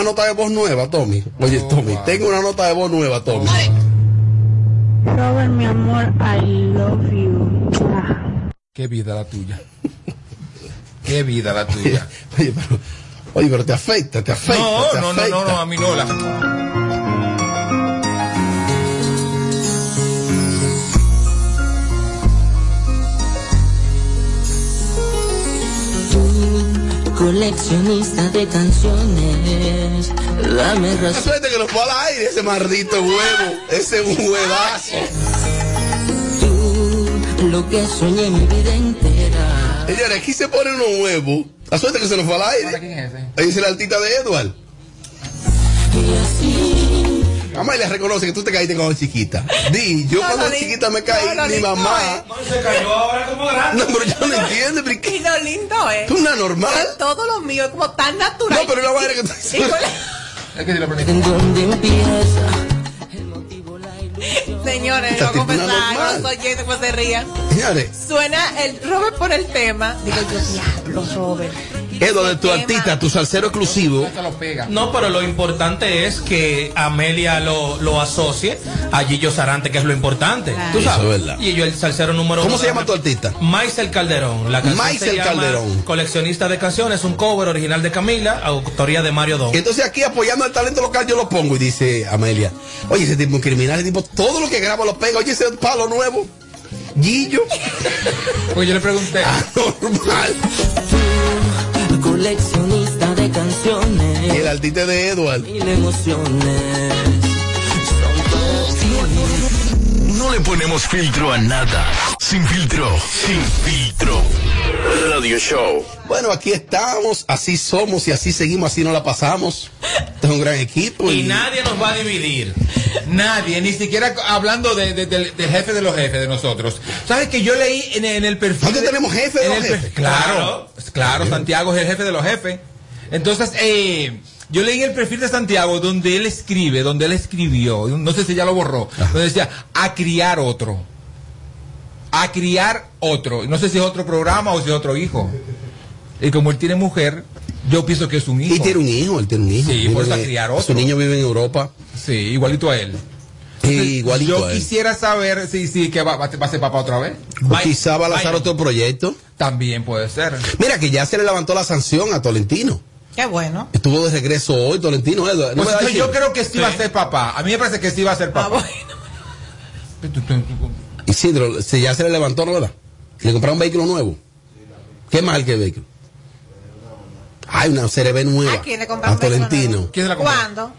nota de voz nueva, Tommy. Oye, Tommy, tengo una nota de voz nueva, Tommy. Robert, mi amor, I love you. Qué vida la tuya. Qué vida la tuya. Oye, pero, oye, pero te afecta, te afecta. No, te no, no, afecta. no, no, a mí no. Coleccionista de canciones, dame La razón. suerte que nos fue al aire ese maldito huevo, ese huevazo. Lo que soñé mi vida entera. Señores, aquí se ponen unos huevos. La suerte que se nos fue al aire. Ahí dice la altita de Edward. Mamá y le reconoce que tú te caíste cuando chiquita. Di, yo No, cuando chiquita me caí, no, mi mamá. Se cayó ahora como grande. No, pero yo no entiendo, pero ¿qué? Y lo lindo es. ¿Tú una normal? que Todo lo mío es como tan natural. No, pero una vaina que tú ¿En dónde empieza? la- Señores, Esta voy a tipa es confesar, no soy yo, después se rían. Señores, Suena el Robert por el tema. Digo yo, diablo, Robert. Edward, de tu artista, tu salsero exclusivo. No, pero lo importante es que Amelia lo, lo asocie a Gillo Sarante, que es lo importante. ¿Tú sabes? es verdad. Y yo el salsero número ¿Cómo uno se de- llama tu artista? Maisel Calderón. La canción Maisel se llama Calderón. Coleccionista de canciones, un cover original de Camila, autoría de Mario Don. Entonces aquí apoyando al talento local yo lo pongo y dice Amelia, oye, ese tipo es un criminal, ese tipo todo lo que graba lo pega, oye, ese palo nuevo, Gillo. Pues yo le pregunté. Coleccionista de canciones. El artista de Edward. Mil emociones. No le ponemos filtro a nada. Sin filtro, sin filtro. Radio Show. Bueno, aquí estamos, así somos y así seguimos, así nos la pasamos. Este es un gran equipo. Y nadie nos va a dividir. Nadie, ni siquiera hablando de- de- del, del jefe de los jefes de nosotros. ¿Sabes que yo leí en, en el perfil? ¿Nosotros de- tenemos jefe de en los jefes? Claro, claro, Santiago es el jefe de los jefes. Entonces, eh, yo leí el perfil de Santiago donde él escribe, donde él escribió, no sé si ya lo borró, donde decía, a criar otro. A criar otro. No sé si es otro programa o si es otro hijo. Y como él tiene mujer, yo pienso que es un hijo. Y tiene un hijo, él tiene un hijo. Sí, por eso Vive- a criar Su otro. niño vive en Europa. Sí, igualito a él. Sí, igualito Yo a él. quisiera saber si, si que va, va a ser papá otra vez. O quizá va a lanzar otro proyecto. También puede ser. Mira que ya se le levantó la sanción a Tolentino. Qué bueno. Estuvo de regreso hoy, Tolentino. Edward. ¿No Pues yo creo que sí, va a ser papá. A mí me parece que sí va a ser papá. Isidro, si ya se le levantó, ¿no verdad? Le compraron un vehículo nuevo. ¿Qué mal que vehículo? Hay una CRB nueva. ¿A quién le compraron A Tolentino. ¿Quién se la compró? ¿Cuándo?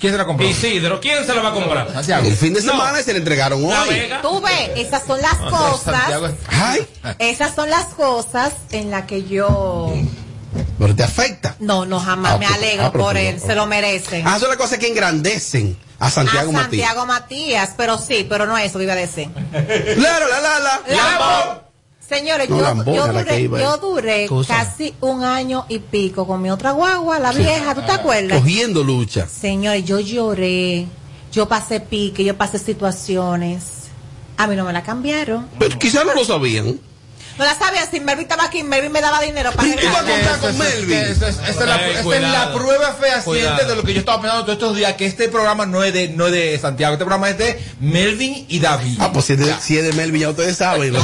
¿Quién se la compró? Isidro, ¿quién se la va a comprar? Santiago. El fin de No. semana y se le entregaron La hoy. Vega. Tú ves, esas son las cosas. Ay, Esas son las cosas en las que yo. pero te afecta. No, no, jamás Ah, me pues, alegro ah, por él. no. Se lo merecen. Ah, son las cosas que engrandecen a Santiago a Matías. Santiago Matías, pero sí, pero no eso, iba a decir. Claro, la, la, la. Lambón. Señores, No, yo, la duré, yo duré Cosa. casi un año y pico con mi otra guagua, la vieja, ¿tú te acuerdas? Cogiendo lucha. Señores, yo lloré, yo pasé pique, yo pasé situaciones. A mí no me la cambiaron. Pero quizás no lo sabían. No la sabía, si Melvin estaba aquí, Melvin me daba dinero para que ¿Tú vas a contar con Melvin? Esa es, la, prueba fehaciente de lo que yo estaba pensando todos estos días, que este programa no es de, no es de Santiago, este programa es de Melvin y David. Ah, pues si es de, si es de Melvin, ya ustedes saben. ¿no?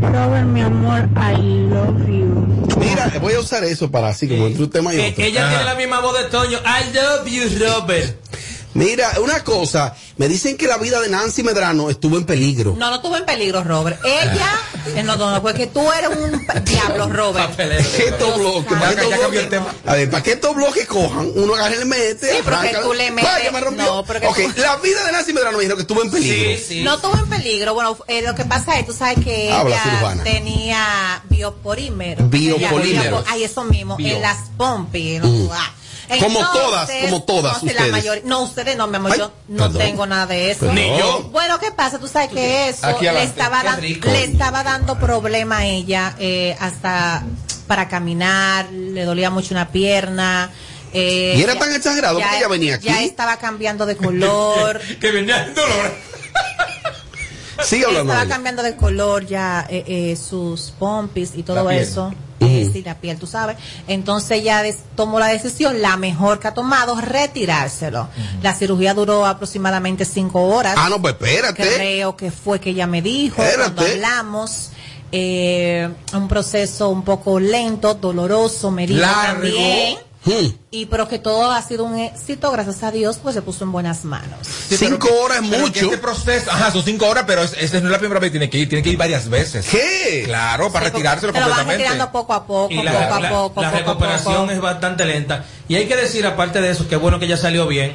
Robert, mi amor, I love you. Mira, voy a usar eso para así como entre un tema y Que otro. ella tiene la misma voz de Toño. I love you, Robert. Mira, una cosa, me dicen que la vida de Nancy Medrano estuvo en peligro. No, no estuvo en peligro, Robert. Ella, eh, no, no, no, porque tú eres un diablo, Robert. ¿Para qué estos bloques? ¿Para qué Ya- ya estos cambió el bloques? A ver, ¿para qué estos bloques cojan? Uno agarra y le mete. Sí, pero que arranca. tú le metes- Vaya, me rompió. no, pero que ok, tú- la vida de Nancy Medrano me dijeron que estuvo en peligro. Sí, sí. No estuvo en peligro. Bueno, eh, lo que pasa es, tú sabes que Habla, ella cirujana. tenía. Biopolímeros. Ella- Ay, eso mismo, Bio. en las pompis. Mm. ah. Como todas, como todas no ustedes. no, ustedes no, mi amor, Ay, yo no perdón. tengo nada de eso. Perdón. Ni yo. Bueno, ¿qué pasa? Tú sabes que eso Aquí le estaba, dan- le estaba dando problema a ella eh, hasta para caminar, le dolía mucho una pierna. Eh, Y era tan exagerado porque ella venía aquí. Ya estaba cambiando de color. que venía en dolor. Sigue hablando estaba cambiando de color ya eh, eh, sus pompis y todo eso. Eh, sí, la piel, tú sabes. Entonces des- tomó la decisión, la mejor que ha tomado, retirárselo. La cirugía duró aproximadamente cinco horas. Ah, no, pues espérate. Creo que fue que ella me dijo Espérate. cuando hablamos. Eh, un proceso un poco lento, doloroso, me dijo Largo. también. Hmm. Y pero que todo ha sido un éxito, gracias a Dios, pues se puso en buenas manos. Cinco horas es Pero mucho. Este proceso, ajá, son cinco horas, pero es- esa no es la primera vez que tiene que ir, tiene que ir varias veces. ¿Qué? Claro, para Sí, retirárselo te lo van completamente. retirando poco a poco, y la, poco a la- poco, la poco recuperación poco. es bastante lenta. Y hay que decir, aparte de eso, que bueno que ya salió bien,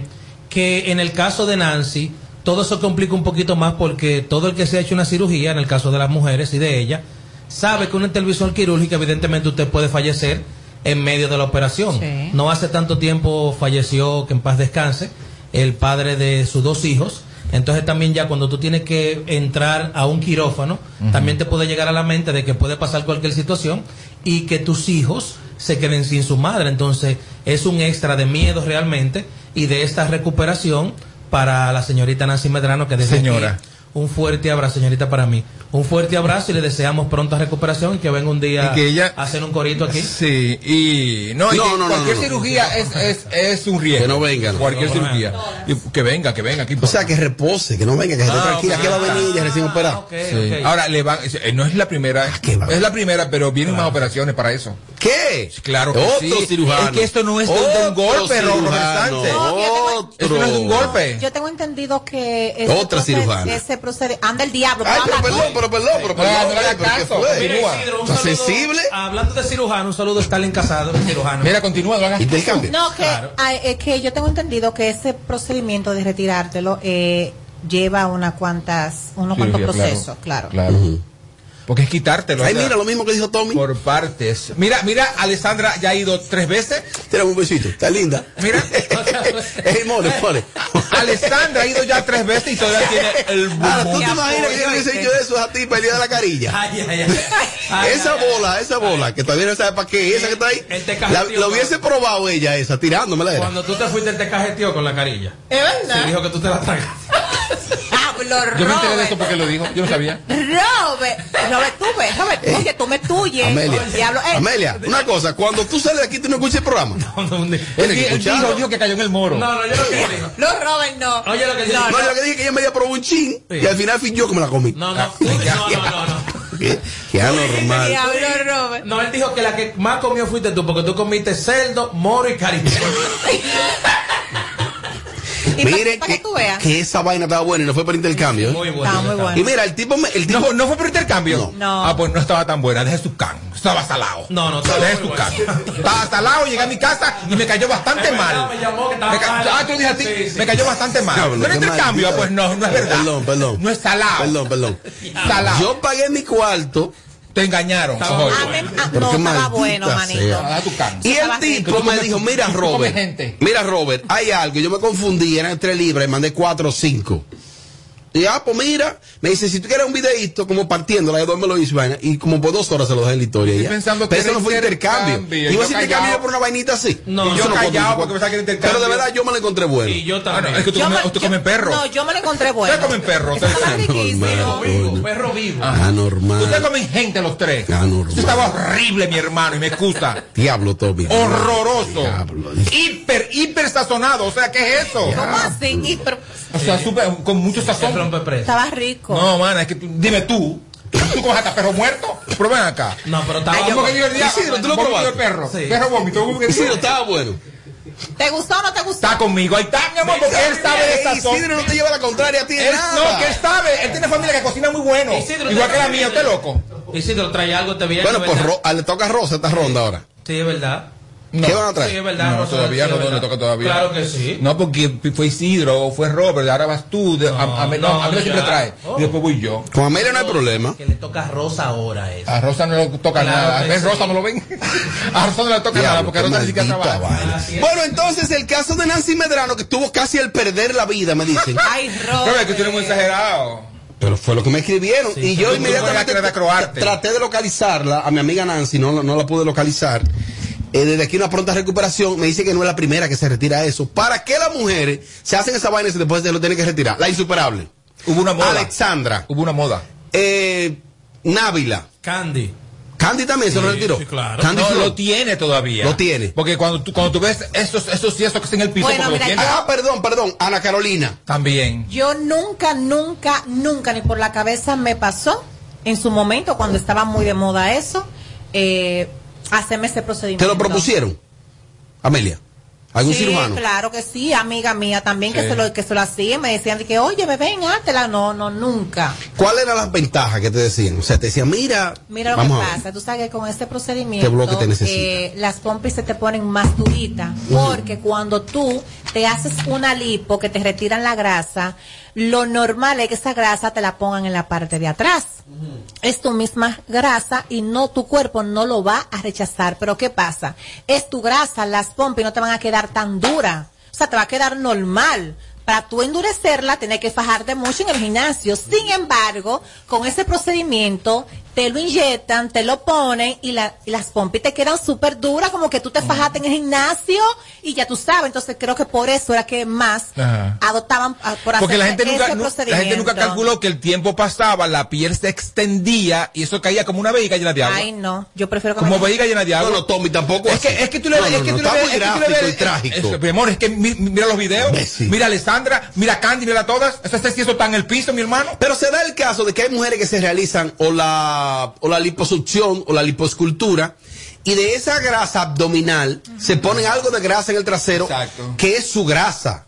que en el caso de Nancy, todo eso complica un poquito más porque todo el que se ha hecho una cirugía, en el caso de las mujeres y de ella, sabe que una intervención quirúrgica, evidentemente usted puede fallecer en medio de la operación. Sí. No hace tanto tiempo falleció, que en paz descanse, el padre de sus dos hijos. Entonces también ya cuando tú tienes que entrar a un quirófano, también te puede llegar a la mente de que puede pasar cualquier situación y que tus hijos se queden sin su madre. Entonces es un extra de miedo realmente y de esta recuperación para la señorita Nancy Medrano que desde Señora. aquí, un fuerte abrazo, señorita, para mí. Un fuerte abrazo y le deseamos pronta recuperación y que venga un día Y que ella- a hacer un corito aquí. Sí, y no, y No, que no, no, cualquier no, no. cirugía Es, es, es un riesgo. Que no vengan. Cualquier cirugía. Y que venga, que venga. ¿qué O sea, que repose, que no venga, que esté Ah, tranquila, que va a venir ella recién operada. Ok, Sí. ok. Ahora, le van, eh, no es la primera, ¿qué va? es la primera, pero vienen más operaciones para eso. ¿Qué? Claro que Otro sí. cirujano. Es que esto no es de un- de un golpe, Ro- Robert. Sánchez. No, yo tengo- Esto no es un Otro. golpe. Yo tengo entendido que ese Otra cirujana. Ese procede, anda el diablo. Ay, pero perdón, pero perdón, pero perdón. no le hagas pero ¿qué caso, fue? continúa. Isidro, un ¿Está saludo- sensible? Hablando de cirujano, un saludo a Stalin Casado, cirujano. Mira, continúa, no hagas Intercambio. No, que, Claro. ah, eh, que yo tengo entendido que ese procedimiento de retirártelo eh, lleva unas cuantas, unos cuantos claro. procesos, claro. Claro. Porque es quitártelo. Ay, o sea, mira lo mismo que dijo Tommy. Por partes. Mira, mira, Alessandra ya ha ido tres veces. Tírame un besito, está linda. Mira. Ey, mole, mole. Alessandra ha ido ya tres veces y todavía tiene el Ahora, ¿tú te imaginas que yo le hubiese hecho eso a ti para el día de la carilla? Ay, ay, ay. Ay, esa bola, esa bola, que todavía no sabe para qué, esa que está ahí, la, la hubiese probado ella esa, tirándomela era. Cuando tú te fuiste, te cajeteó con la carilla. ¿Es Se verdad? dijo que tú te la tragaste. Yo me enteré de esto porque lo dijo. Yo no sabía. Robert, Robert, tú ves, Robert, Ey. oye, tú me tuyes. Amelia, El diablo, eh, Amelia, una cosa, cuando tú sales de aquí, tú no escuchas el programa. No, no, no, Él, dijo, dijo que cayó en el moro. no, yo lo que digo. No, Robert, no. Oye, lo que dice- No, yo lo que dije que ella me había probado un chin Sí. y al final fui yo que me la comí. No, no, tú- no, no, no, no. Qué, qué anormal. Diablo, Robert. No, él dijo que la que más comió fuiste tú, porque tú comiste cerdo, moro y cariño. Mire que, que tú veas. que esa vaina estaba buena y no fue por intercambio. ¿eh? Muy bueno. Y mira, el tipo, me- el tipo No, no fue por intercambio. No. Ah, pues no estaba tan buena. Deje su can. Estaba salado. No, no, estaba Deje su can. Estaba salado, llegué a mi casa y me cayó bastante mal. me llamó que estaba Me ca- mal. Ah, tú lo dije a ti. Sí, sí. Me cayó bastante mal. No intercambio, pues no, no es verdad. Perdón, perdón. No es salado. Perdón, perdón. Salado. Yo pagué mi cuarto Te engañaron. Estaba ojo. Ah, no, estaba maldita bueno, manito. Y el tipo me dijo, mira Robert, mira Robert, hay algo, yo me confundí, eran tres libras y mandé cuatro o cinco. Y ah, pues mira, me dice, si tú quieres un videíto como partiéndola, de dos me lo hizo vaina, y como por dos horas se lo dejé en la historia. Estoy ya. pensando Pero que eso no fue intercambio. intercambio, Iba a yo ser intercambio por una vainita así. No, Y yo eso no callado porque pensaba que era intercambio. Pero de verdad yo me lo encontré bueno. Y yo Ah, también. no, es que tú Yo comes, me- usted yo- come perro. No, yo me lo encontré bueno. Ustedes comen perro. Ustedes-. Normal. vivo, perro vivo. Anormal. Ustedes comen gente los tres. Ah, normal. Usted estaba horrible, mi hermano, y me excusa. Diablo, Tommy. Horroroso. Diablo. Hiper, hiper sazonado. O sea, ¿qué es eso? ¿Cómo así? Pero, O sea, súper, con mucho sazón. estaba rico. No, mana, es que tú, dime tú. ¿Tú comes hasta perro muerto? Pero ven acá. No, pero estaba ¿Cómo que yo el día? Isidro, ¿tú lo probaste? perro. Sí. Perro vómito. ¿cómo que- Sí, estaba bueno. ¿Te gustó o no te gustó? Está conmigo. Ahí está, mi amor, porque él sabe de sazón. Isidro no te lleva la contraria a ti Él- nada. no, que él sabe. Él tiene familia que cocina muy bueno. Isidro, Igual que la mía. ¿Usted loco? Y si te lo trae algo, te viene. Bueno, pues ¿verdad? Ro- a- le toca a Rosa esta ronda ahora. Sí, es verdad. ¿Qué van a traer? Sí, es verdad. No, Rosa, todavía sí, no, le toca todavía. Claro que sí. No, porque fue Isidro, fue Robert, ahora vas tú. de- a, a, no, no, a mí no siempre trae. Oh. Y después voy yo. Con Amelia no hay problema. Que le toca a Rosa ahora eso. A Rosa no le toca Claro nada. ¿Ves? sí. Rosa no lo ven. A Rosa no le toca nada porque Rosa ni siquiera trabaja. Bueno, entonces el caso de Nancy Medrano, que tuvo casi el perder la vida, me dicen. Ay, Robert, Robert. que tú eres muy exagerado. Pero fue lo que me escribieron. Sí, y yo inmediatamente traté de localizarla a mi amiga Nancy, no, no la pude localizar. Eh, desde aquí una pronta recuperación. Me dice que no es la primera que se retira eso. ¿Para qué las mujeres se hacen esa vaina y después se lo tienen que retirar? La insuperable. Hubo una moda. Alexandra. Hubo una moda. Eh, Návila. Candy. Candy también se lo retiró. claro. Candy no, lo tiene todavía. Lo tiene. Porque cuando tú, cuando tú ves esos, esos que están en el piso, Bueno, mira, tiene. Ah, perdón, perdón. Ana Carolina. También. Yo nunca, nunca, nunca ni por la cabeza me pasó en su momento cuando estaba muy de moda eso, eh, hacerme ese procedimiento. ¿Te lo propusieron? Amelia. ¿Algún sí, cirujano? claro que sí, amiga mía también que se lo que se lo hacía, me decían de que, "Oye, bebé, hátela." No, no, nunca. ¿Cuáles eran las ventajas que te decían? O sea, te decían, mira, Mira lo vamos que pasa, tú sabes que con este procedimiento ¿Qué bloque te eh, las pompis se te ponen más duritas porque cuando tú te haces una lipo que te retiran la grasa, lo normal es que esa grasa te la pongan en la parte de atrás. Es tu misma grasa y no tu cuerpo no lo va a rechazar, pero ¿qué pasa? Es tu grasa, las pompis no te van a quedar tan duras. O sea, te va a quedar normal. Para tú endurecerla, tienes que fajarte mucho en el gimnasio. Sin embargo, con ese procedimiento, te lo inyectan, te lo ponen y, la- y las pompis te quedan súper duras, como que tú te fajaste en el gimnasio y ya tú sabes. Entonces, creo que por eso era que más Ajá. adoptaban ah, por Porque la hacer gente, nunca, la gente nunca calculó que el tiempo pasaba, la piel se extendía y eso caía como una vejiga llena de agua. Ay, no. Yo prefiero que como me- vejiga llena de agua. No, no, Tommy, tampoco Es así. que, es que tú le No, es no, que no, tú le ves- es que tú le gráfico ves- y trágico. es- mi amor, es que mi- mira los videos. Mira a Alessandra, mira a Candy, mira a todas. Eso si eso está en el piso, mi hermano. Pero se da el caso de que hay mujeres que se realizan o la, o la liposucción o la liposcultura y de esa grasa abdominal se ponen algo de grasa en el trasero que es su grasa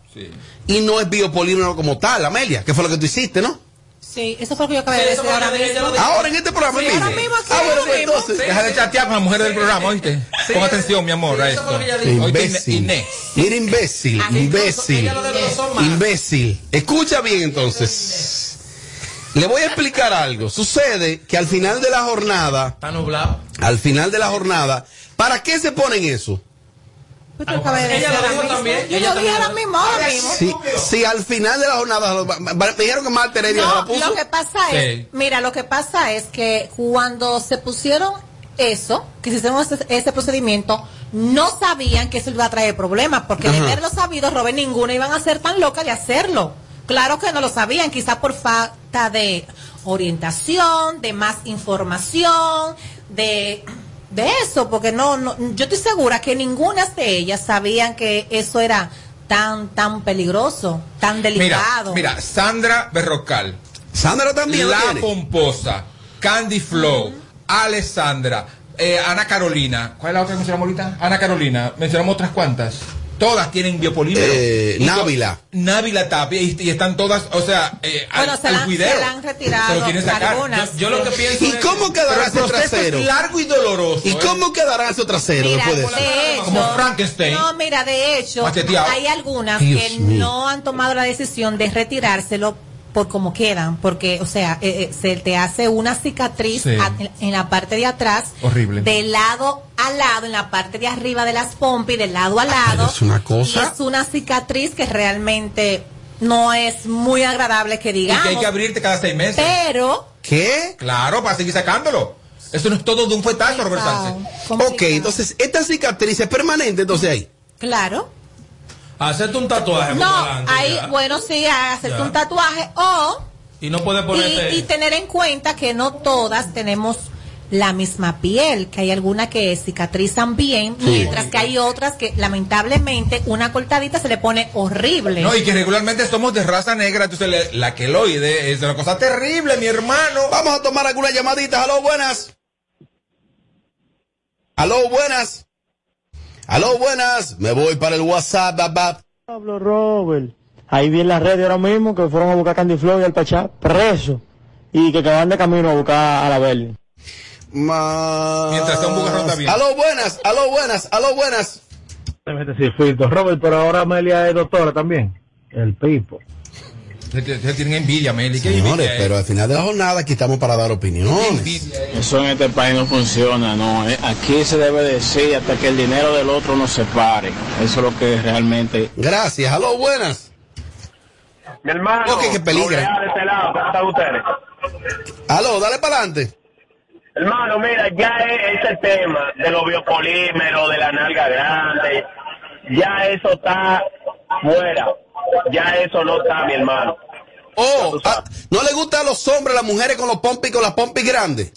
y no es biopolímero como tal, Amelia, que fue lo que tú hiciste, ¿no? Sí, eso fue lo que yo acabé de decir ahora mismo. Ahora en este programa Sí, ahora mismo aquí, Ah, bueno, ahora mismo. entonces. Deja de chatear con la mujer del programa, ¿oíste? Pon atención, mi amor, a esto. Imbécil. Inés. Mira, imbécil, Ah, imbécil, imbécil. Escucha bien entonces. Le voy a explicar algo. Sucede que al final de la jornada, Está nublado. al final de la jornada, ¿para qué se ponen eso? Pues tú acabas de Ella decir lo ahora dijo mismo. también, Yo ella lo dije también ahora lo- mismo, ahora mismo. Si, si al final de la jornada me dijeron que Marta Heredia se la No, puso. lo que pasa es, Sí. mira, lo que pasa es que cuando se pusieron eso, que se hicieron ese, ese procedimiento, no sabían que eso iba a traer problemas, porque de haberlo sabido, Robert, ninguna iban a ser tan locas de hacerlo. Claro que no lo sabían, quizás por falta de orientación, de más información, de de eso, porque no, no yo estoy segura que ninguna de ellas sabían que eso era tan tan peligroso, tan delicado. mira, Sandra Berrocal. Sandra también La tiene. Pomposa. Candy Flow. Alessandra. eh, Ana Carolina. ¿Cuál es la otra que mencionamos ahorita? Ana Carolina. Mencionamos otras cuantas. Todas tienen biopolímero. Eh, Návila. Návila Tapia. Y, y están todas, o sea, eh, Bueno, al, se al la, cuidero. se la han retirado Se lo quieren sacar. algunas. Yo- yo lo que pienso ¿Y cómo quedará ese trasero? es largo y doloroso. ¿Y ¿eh? cómo quedará ese trasero Mira, después de eso? de hecho, Como Frankenstein. No, mira, de hecho, Macheteado. hay algunas Dios que mío. no han tomado la decisión de retirárselo por cómo quedan, porque, o sea, eh, eh, se te hace una cicatriz Sí. a- en, en la parte de atrás, Horrible. de lado a lado, en la parte de arriba de las pompis, de lado a lado. Es una Y cosa. es una cicatriz que realmente no es muy agradable que Y digamos. que hay que abrirte cada seis meses. Pero ¿Qué? Claro, para seguir sacándolo. Eso no es todo de un fuetazo, Robert Sánchez. Ok, entonces esta cicatriz es permanente entonces ahí. Claro. Hacerte un tatuaje No, ahí, ya. bueno, sí, hacerte Ya. un tatuaje o Y no puedes ponerte. y, y tener en cuenta que no todas tenemos la misma piel, que hay algunas que cicatrizan bien, Sí. mientras que hay otras que lamentablemente una cortadita se le pone horrible. No, y que regularmente somos de raza negra, entonces la queloide es una cosa terrible, mi hermano. Vamos a tomar algunas llamaditas. Aló, buenas. Aló, buenas. Aló, buenas. Me voy para el WhatsApp. Pablo Robert. Ahí vi en las redes ahora mismo que fueron a buscar a Candy Flow y al Pachá preso. Y que quedan de camino a buscar a la Berli. Mientras un bugarrón está bien. Aló, buenas. Aló, buenas. Aló, buenas. Sí, filtro. Robert, pero ahora Amelia es doctora también. El Pipo. Se tienen envidia, Meli. ¿Qué Señores, envidia es? pero al final de la jornada aquí estamos para dar opiniones. Eso en este país no funciona, no. Eh, Aquí se debe decir hasta que el dinero del otro no se pare. Eso es lo que realmente. Gracias. Aló, buenas. Mi hermano. Doble A de este lado, ¿cómo están ustedes? Aló, dale para adelante. Hermano, mira, ya es ese tema de los biopolímeros, de la nalga grande, ya eso está fuera. Ya eso no está, mi hermano. Oh, ah, ¿no le gusta a los hombres, las mujeres con los pompis, con las pompis grandes?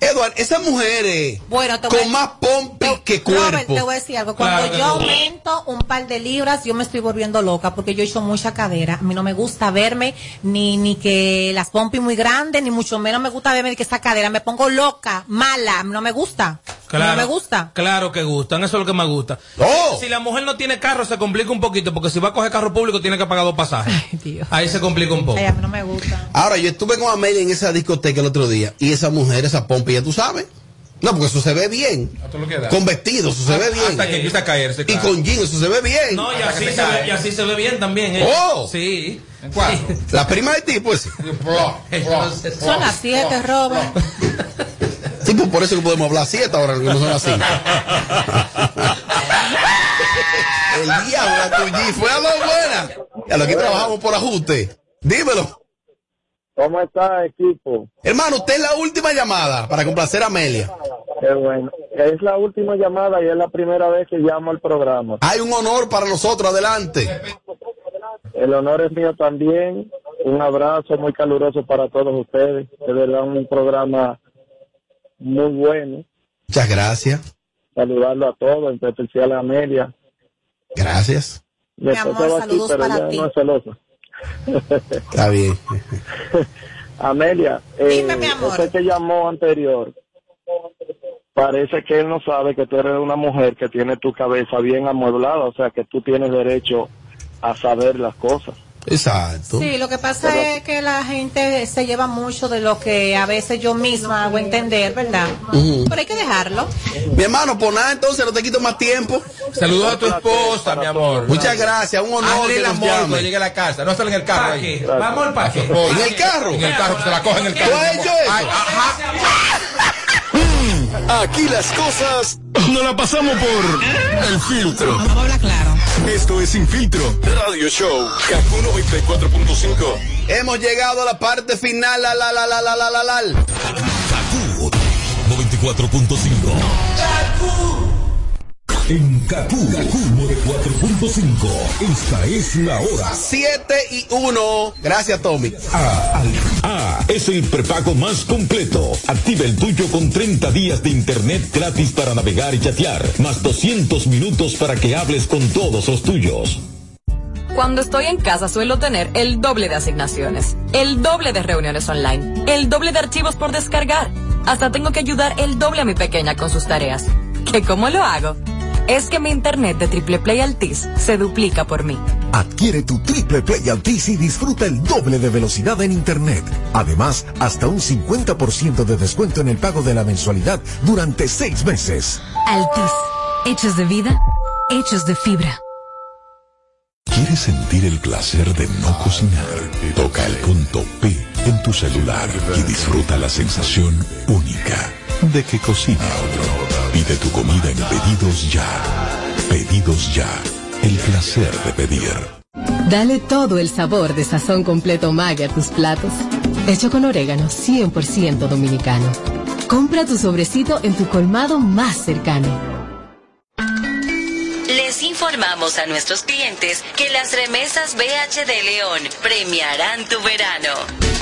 Edward, esas mujeres Bueno, con a- más pompis que Robert, cuerpo. te voy a decir algo. Cuando Claro yo no. aumento un par de libras, yo me estoy volviendo loca porque yo he hecho mucha cadera. A mí no me gusta verme ni, ni que las pompis muy grandes, ni mucho menos me gusta verme que esa cadera. Me pongo loca, mala. No me gusta. Claro, No me gusta. Claro que gustan, eso es lo que me gusta. Oh. Si la mujer no tiene carro, se complica un poquito, porque si va a coger carro público, tiene que pagar dos pasajes. Ahí se complica un poco. Ay, a mí no me gusta. Ahora, yo estuve con Amelia en esa discoteca el otro día y esa mujer, esa pompi, ya tú sabes. No, porque eso se ve bien. Es. Con vestidos, eso se ve bien. Hasta que empieza a caerse. Y con jeans, eso se ve bien. No, y así, se ve, y así se ve bien también. ¿eh? Oh. Sí. La prima de ti, pues. Entonces, Son las siete, Robert. Sí, pues por eso que podemos hablar siete ahora, que no son así. El diablo, tu fue a lo buena. Ya lo aquí trabajamos por ajuste. Dímelo. ¿Cómo está, equipo? Hermano, usted es la última llamada para complacer a Amelia. Qué bueno. Es la última llamada y es la primera vez que llamo al programa. Hay un honor para nosotros, adelante. El honor es mío también. Un abrazo muy caluroso para todos ustedes. De verdad, un programa muy bueno. Muchas gracias. Saludarlo a todos, en especial a Amelia. Gracias. Mi amor, aquí, saludos pero para ti. no es celosa. Está bien. Amelia, eh, Dime, mi amor. ese que llamó anterior, parece que él no sabe que tú eres una mujer que tiene tu cabeza bien amueblada, o sea que tú tienes derecho a saber las cosas. Exacto. Sí, lo que pasa es que la gente se lleva mucho de lo que a veces yo misma hago entender, ¿verdad? Pero hay que dejarlo. Mi hermano, pues nada, entonces no te quito más tiempo. Saludos a tu esposa, mi amor. Muchas gracias, un honor Hazle que el amor cuando llegue a la casa. No sale en el carro ahí. Vamos al parque. ¿En el carro? En el carro, se la coge en el ¿Tú carro. has hecho eso? Ay, ajá. Aquí las cosas no la pasamos por el filtro. Vamos a hablar claro. Esto es Infiltro Radio Show Kaku 94.5. Hemos llegado a la parte final. La la la la la la la la. 94.5. En Kaku, Kaku 94.5. Esta es la hora. 7 y 1. Gracias, Tommy. A, A es el prepago más completo. Activa el tuyo con 30 días de internet gratis para navegar y chatear, más 200 minutos para que hables con todos los tuyos. Cuando estoy en casa suelo tener el doble de asignaciones, el doble de reuniones online, el doble de archivos por descargar. Hasta tengo que ayudar el doble a mi pequeña con sus tareas. ¿Que cómo lo hago? Es que mi internet de Triple Play Altis se duplica por mí. Adquiere tu Triple Play Altis y disfruta el doble de velocidad en Internet. Además, hasta un 50% de descuento en el pago de la mensualidad durante seis meses. Altis. Hechos de vida, hechos de fibra. ¿Quieres sentir el placer de no cocinar? Toca el punto P en tu celular y disfruta la sensación única de que cocina otro. Pide tu comida en Pedidos Ya. Pedidos Ya. El placer de pedir. Dale todo el sabor de sazón completo Maggi a tus platos. Hecho con orégano 100% dominicano. Compra tu sobrecito en tu colmado más cercano. Les informamos a nuestros clientes que las remesas BH de León premiarán tu verano.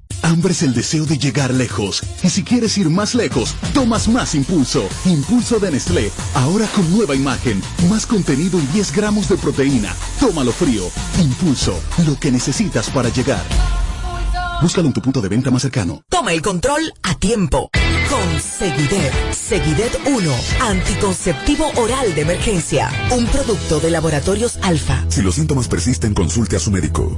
Hambre es el deseo de llegar lejos. Y si quieres ir más lejos, tomas más impulso. Impulso de Nestlé. Ahora con nueva imagen. Más contenido y 10 gramos de proteína. Tómalo frío. Impulso. Lo que necesitas para llegar. Búscalo en tu punto de venta más cercano. Toma el control a tiempo. Con Seguidet. Seguidet 1. Anticonceptivo oral de emergencia. Un producto de laboratorios alfa. Si los síntomas persisten, consulte a su médico.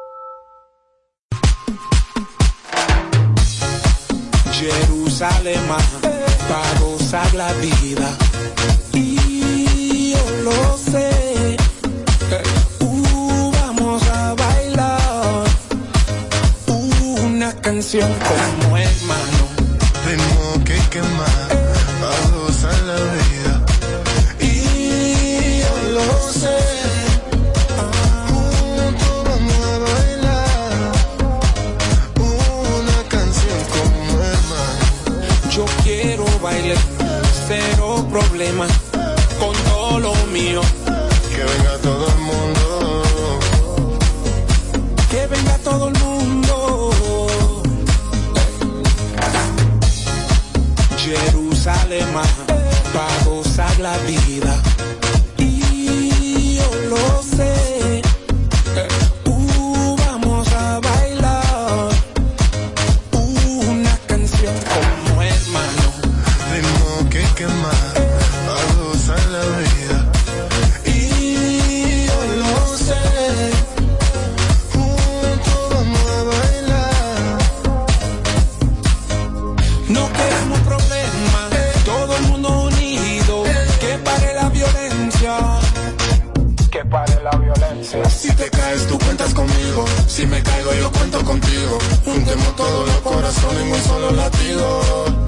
sale más para gozar la vida. Y yo lo sé. Uh, vamos a bailar una canción como hermano. Tengo que quemar. problema con todo lo mío. Que venga todo el mundo. Que venga todo el mundo. Jerusalén, para gozar la vida Si me caigo yo cuento contigo. Juntemos todos los corazones en un solo latido